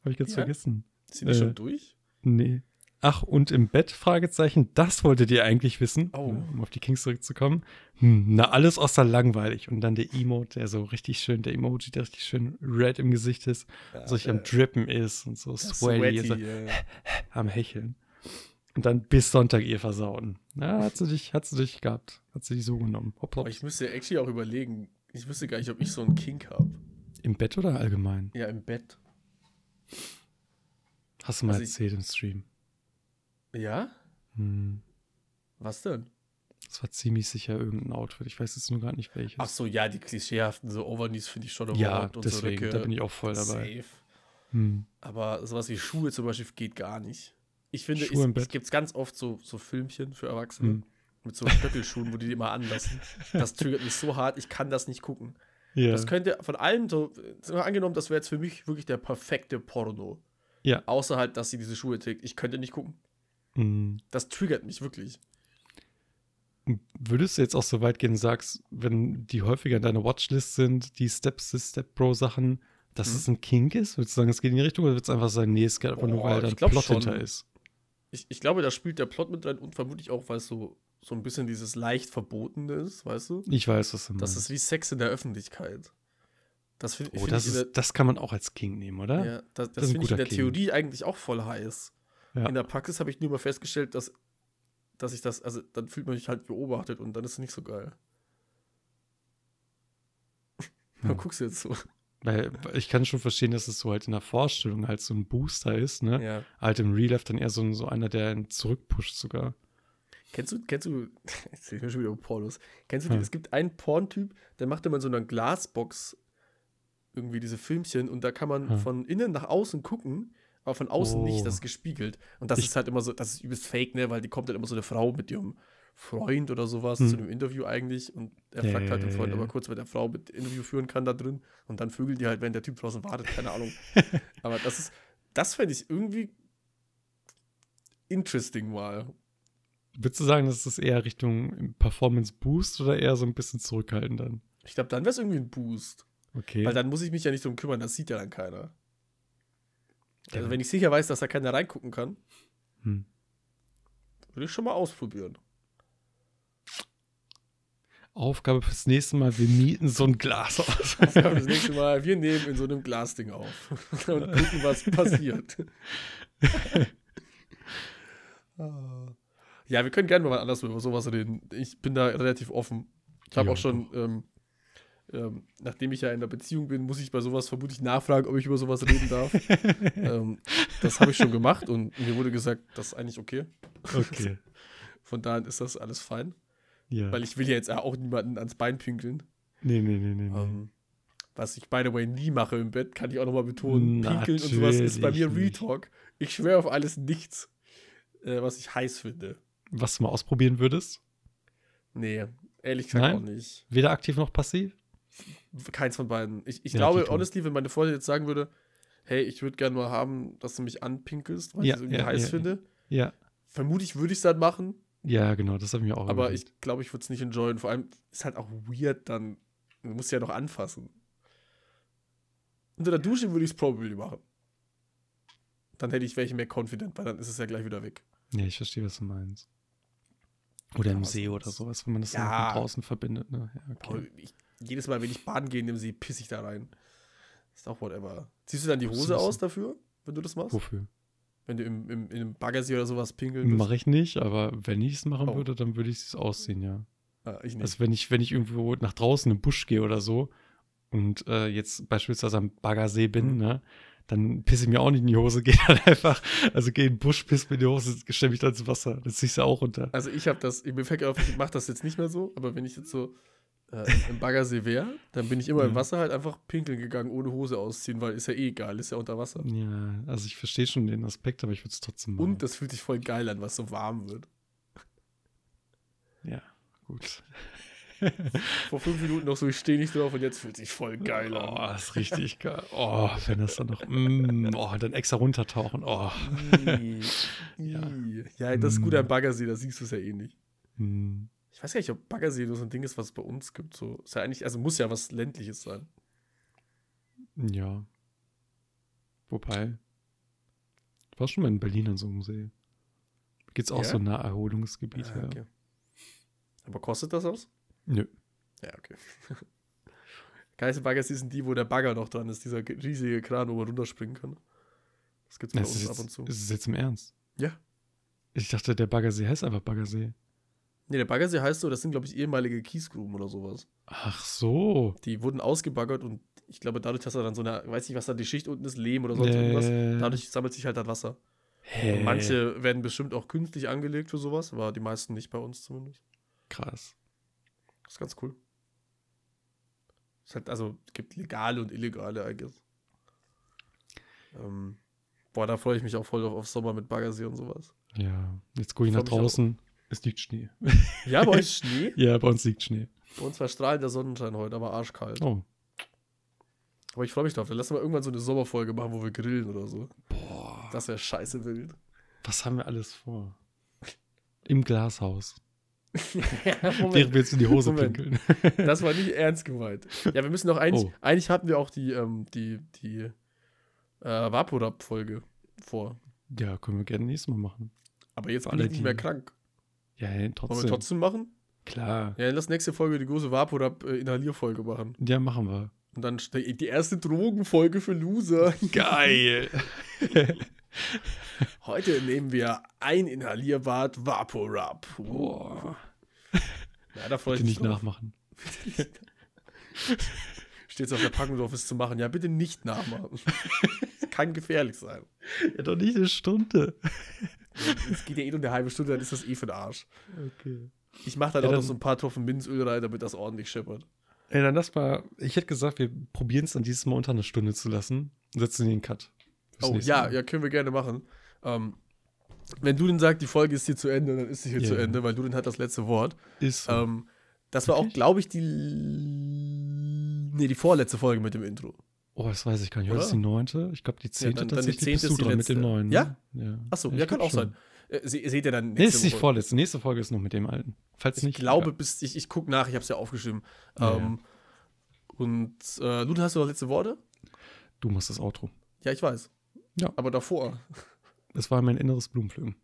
Habe ich ganz Ja? vergessen. Sind die Äh, schon durch? Nee. Ach, und im Bett? Fragezeichen. Das wolltet ihr eigentlich wissen, Oh. ne, um auf die Kings zurückzukommen. Hm, na, alles außer langweilig. Und dann der Emote, der so richtig schön, der Emoji, der richtig schön red im Gesicht ist, so richtig am Drippen ist und so sweaty, so äh, am Hecheln. Und dann bis Sonntag ihr versauen. Na, hat sie dich, hat sie dich gehabt. Hat sie dich so genommen. Hopp, hopp. Ich müsste actually auch überlegen. Ich wüsste gar nicht, ob ich so einen Kink habe. Im Bett oder allgemein? Ja, im Bett. Hast du mal Also ich- erzählt im Stream. Ja? Hm. Was denn? Das war ziemlich sicher irgendein Outfit. Ich weiß jetzt nur gar nicht welches. Ach so, ja, die klischeehaften so Overknees finde ich schon ja, überhaupt und so deswegen, Röcke da bin ich auch voll dabei. Hm. Aber sowas wie Schuhe zum Beispiel geht gar nicht. Ich finde, Schuhe es, es gibt ganz oft so, so Filmchen für Erwachsene Hm. mit so Stöckelschuhen, wo die die immer anlassen. Das triggert mich so hart, ich kann das nicht gucken. Ja. Das könnte von allem so, angenommen, das wäre jetzt für mich wirklich der perfekte Porno. Ja. Außer halt, dass sie diese Schuhe trägt. Ich könnte nicht gucken. Hm. Das triggert mich wirklich. Würdest du jetzt auch so weit gehen und sagst, wenn die häufiger in deiner Watchlist sind, die Steps, Step Bro Sachen, dass Mhm. es ein Kink ist? Würdest du sagen, es geht in die Richtung oder würdest du einfach sagen, nee, es geht einfach nur, Boah, weil da ein Plot schon. hinter ist? Ich, ich glaube, da spielt der Plot mit rein und vermutlich auch, weil es so, so ein bisschen dieses leicht Verbotene ist, weißt du? Ich weiß, was du Das meinst. ist wie Sex in der Öffentlichkeit. Das finde oh, find das, ist, das kann man auch als Kink nehmen, oder? der, ja, das, Das das finde ich in der King. Theorie eigentlich auch voll heiß. Ja. In der Praxis habe ich nur mal festgestellt, dass, dass ich das, also dann fühlt man sich halt beobachtet und dann ist es nicht so geil. Ja. Dann guckst du jetzt so. Weil ich kann schon verstehen, dass es so halt in der Vorstellung halt so ein Booster ist, ne? Ja. Halt im Real Life dann eher so, so einer, der ihn zurückpusht sogar. Kennst du, kennst du, jetzt reden wir schon wieder über Pornos. Kennst du, die, es gibt einen Porntyp, der macht immer in so einer Glasbox irgendwie diese Filmchen und da kann man Hm. von innen nach außen gucken, aber von außen nicht, Oh. das ist gespiegelt. Und das Ich- ist halt immer so, das ist übelst fake, ne, weil die kommt dann immer so eine Frau mit ihrem Freund oder sowas Hm. zu einem Interview eigentlich und er fragt halt den Freund, er ja. kurz mit der Frau mit Interview führen kann da drin und dann vögeln die halt, wenn der Typ draußen wartet, keine Ahnung. aber das ist, das fände ich irgendwie interesting mal. Würdest du sagen, dass das eher Richtung Performance Boost oder eher so ein bisschen zurückhaltend dann? Ich glaube, dann wäre es irgendwie ein Boost. Okay. Weil dann muss ich mich ja nicht drum kümmern, das sieht ja dann keiner. Also wenn ich sicher weiß, dass da keiner reingucken kann, Hm. würde ich schon mal ausprobieren. Aufgabe fürs nächste Mal, wir mieten so ein Glas aus. Aufgabe das nächste Mal, wir nehmen in so einem Glasding auf und gucken, was passiert. Ah. ja, wir können gerne mal anders über sowas reden. Ich bin da relativ offen. Ich habe auch schon, ähm, ähm, nachdem ich ja in der Beziehung bin, muss ich bei sowas vermutlich nachfragen, ob ich über sowas reden darf. ähm, das habe ich schon gemacht und mir wurde gesagt, das ist eigentlich okay. Okay. Von daher ist das alles fein. Ja. Weil ich will ja jetzt auch niemanden ans Bein pinkeln. nee, nee, nee, nee. nee. Ähm, was ich, by the way, nie mache im Bett, kann ich auch nochmal betonen. Pinkeln und sowas ist bei mir Natürlich Retalk. Ich schwöre auf alles nichts. äh, was ich heiß finde. Was du mal ausprobieren würdest? Nee, ehrlich gesagt Nein? auch nicht. Weder aktiv noch passiv? Keins von beiden. Ich, ich Ja, glaube, honestly, wenn meine Freundin jetzt sagen würde, hey, ich würde gerne mal haben, dass du mich anpinkelst, weil Ja, ich es irgendwie ja, heiß finde. Ja. Vermutlich würde ich es dann machen, Ja, genau, das habe ich mir auch aber überlegt. ich glaube, ich würde es nicht enjoyen. Vor allem ist halt auch weird dann. Du musst ja noch anfassen. Unter der Dusche würde ich es probably machen. Dann hätte ich welche mehr confident, weil dann ist es ja gleich wieder weg. Ja, ich verstehe, was du meinst. Oder im See oder sowas, wenn man das Ja. draußen verbindet. Ne? Ja, okay. ich, jedes Mal, wenn ich baden gehe in dem See, pisse ich da rein. Ist auch whatever. Ziehst du dann die. Hose aus dafür, wenn du das machst? Wofür? Wenn du im, im, in einem Baggersee oder sowas pinkeln? Mache ich nicht, aber wenn ich es machen Oh. würde, dann würde ich es ausziehen, ja. Ah, ich nicht. Also wenn ich, wenn ich irgendwo nach draußen im Busch gehe oder so und äh, jetzt beispielsweise am Baggersee bin, Mhm. ne, dann pisse ich mir auch nicht in die Hose, gehe dann einfach, also gehe in den Busch, piss mir in die Hose, stelle mich dann ins Wasser. Das ziehst du auch runter. Also ich habe das, mir fällt auf, ich mache das jetzt nicht mehr so, aber wenn ich jetzt so äh, im- im Baggersee wäre, dann bin ich immer im Ja. Wasser halt einfach pinkeln gegangen, ohne Hose ausziehen, weil ist ja eh egal, ist ja unter Wasser. Ja, also ich verstehe schon den Aspekt, aber ich würde es trotzdem machen. Und das fühlt sich voll geil an, was so warm wird. Ja, gut. Vor fünf Minuten noch so, ich stehe nicht drauf und jetzt fühlt sich voll geil Oh, an. das ist richtig geil. Oh, wenn das dann noch, mm, oh, dann extra runtertauchen. Oh. Ja. ja, das ist gut am Baggersee, da siehst du es ja eh nicht. Mm, Ich weiß gar nicht, ob Baggersee nur so ein Ding ist, was es bei uns gibt. So, ist ja eigentlich, also muss ja was ländliches sein. ja. Wobei, ich war schon mal in Berlin an so einem See. Gibt's auch Ja? so ein Naherholungsgebiet, Ah, ja. okay. Aber kostet das was? Nö. Ja, okay. Geilste Baggersee sind die, wo der Bagger noch dran ist, dieser ge- riesige Kran, wo man runterspringen kann. Das gibt's bei uns ab und zu. ist es jetzt im Ernst? Ja. Ich dachte, der Baggersee heißt einfach Baggersee. Nee, der Baggersee heißt so, das sind, glaube ich, ehemalige Kiesgruben oder sowas. Ach so. Die wurden ausgebaggert und ich glaube, dadurch, dass er dann so eine, weiß nicht, was da die Schicht unten ist, Lehm oder sonst irgendwas, Äh, dadurch sammelt sich halt das Wasser. Und manche werden bestimmt auch künstlich angelegt für sowas, aber die meisten nicht bei uns zumindest. Krass. Das ist ganz cool. Es halt, also, gibt legale und illegale, I guess. Ähm, boah, da freue ich mich auch voll auf, auf Sommer mit Baggersee und sowas. Ja, jetzt gucke ich nach draußen. Es liegt Schnee. Ja, bei euch Schnee? ja, bei uns liegt Schnee. Bei uns war strahlender Sonnenschein heute, aber arschkalt. Oh. Aber ich freue mich drauf. Dann lassen wir irgendwann so eine Sommerfolge machen, wo wir grillen oder so. Boah. Das wäre scheiße wild. Was haben wir alles vor? Im Glashaus. Moment. Während wir jetzt in die Hose Moment. pinkeln. Das war nicht ernst gemeint. Ja, wir müssen noch eigentlich, Oh. eigentlich hatten wir auch die, ähm, die, die äh, Vaporub-Folge vor. ja, können wir gerne nächstes Mal machen. Aber jetzt Für bin ich nicht die- mehr krank. Ja, ja, Wollen wir trotzdem. trotzdem machen? Klar. Ja, lass nächste Folge die große Vaporub-Inhalierfolge machen. Ja, machen wir. Und dann die erste Drogenfolge für Loser. Geil. Heute nehmen wir ein Inhalierbad Vaporub. Boah. Ja, da freue ich Bitte mich nicht drauf. nachmachen. Steht auf der Packung drauf, es zu machen. Ja, bitte nicht nachmachen. Kann gefährlich sein. Ja, doch nicht eine Stunde. Es geht ja eh nur eine halbe Stunde, dann ist das eh für den Arsch. Okay. Ich mache dann Ja, auch noch dann- so ein paar Tropfen Minzöl rein, damit das ordentlich scheppert. Ey, dann lass mal. Ich hätte gesagt, wir probieren es dann dieses Mal unter eine Stunde zu lassen. Setzen den Cut. Oh, ja, Mal. ja, können wir gerne machen. Ähm, wenn du denn sagst, die Folge ist hier zu Ende, dann ist sie hier Ja. zu Ende, weil du dann hat das letzte Wort. Ist so. Ähm, das war auch, Wirklich? glaube ich, die. Nee, die vorletzte Folge mit dem Intro. Oh, das weiß ich gar nicht. Oder? ist die neunte. Ich glaube, die zehnte dann- dann die zehnte bist ist du die dran mit dem neuen. Ja? Ne? ja. Achso, ja, kann auch sein. schon. Äh, se- seht ihr dann Nee, ist nächste nicht Woche. vorletzte. Nächste Folge ist noch mit dem alten. Falls Ich nicht. glaube, ja. bis ich, ich gucke nach, ich habe es ja aufgeschrieben. Ja, ähm, Und äh, Luna, hast du noch letzte Worte? Du musst das Outro. Ja, ich weiß. Ja. Aber davor. Das war mein inneres Blumenpflücken.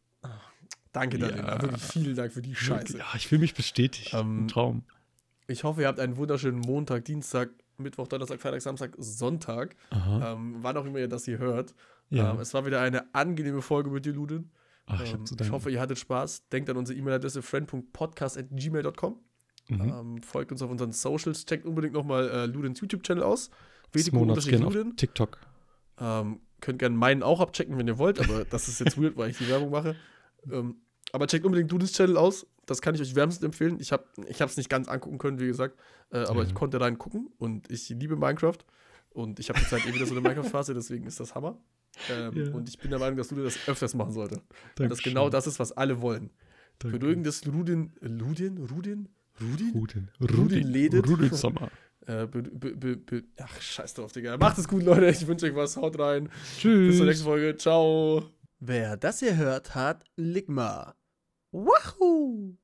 Danke, Ja. Daniela. Wirklich vielen Dank für die Scheiße. Ja, ich fühle mich bestätigt. Ähm, Ein Traum. Ich hoffe, ihr habt einen wunderschönen Montag, Dienstag, Mittwoch, Donnerstag, Freitag, Samstag, Sonntag. Ähm, wann auch immer ihr das hier hört. ja. Ähm, es war wieder eine angenehme Folge mit dir, Ludin. Ach, ich, Ähm, ich hoffe, ihr hattet Spaß. Denkt an unsere E-Mail-Adresse friend.podcast.gmail.com. Mhm. Ähm, folgt uns auf unseren Socials. Checkt unbedingt nochmal äh, Ludins YouTube-Channel aus. Ludin. TikTok. Ähm, könnt gerne meinen auch abchecken, wenn ihr wollt, aber das ist jetzt weird, weil ich die Werbung mache. Ähm, aber checkt unbedingt Ludins Channel aus. Das kann ich euch wärmstens empfehlen. Ich habe es nicht ganz angucken können, wie gesagt, äh, aber Ja. ich konnte reingucken und ich liebe Minecraft. Und ich habe zurzeit eh wieder so eine Minecraft-Phase, deswegen ist das Hammer. Ähm, Ja. Und ich bin der Meinung, dass Ludin das öfters machen sollte. Weil das Dankeschön. genau das ist, was alle wollen. Danke. Für irgendes Ludin, Ludin, Rudin, Rudin? Rudin. Rudin ledet. Rudin Sommer. Äh, be, be, be, be, ach, scheiß drauf, Digga. Macht es gut, Leute. Ich wünsche euch was. Haut rein. Bis Tschüss. zur nächsten Folge. Ciao. Wer das hier hört, hat Ligma. Wahoo!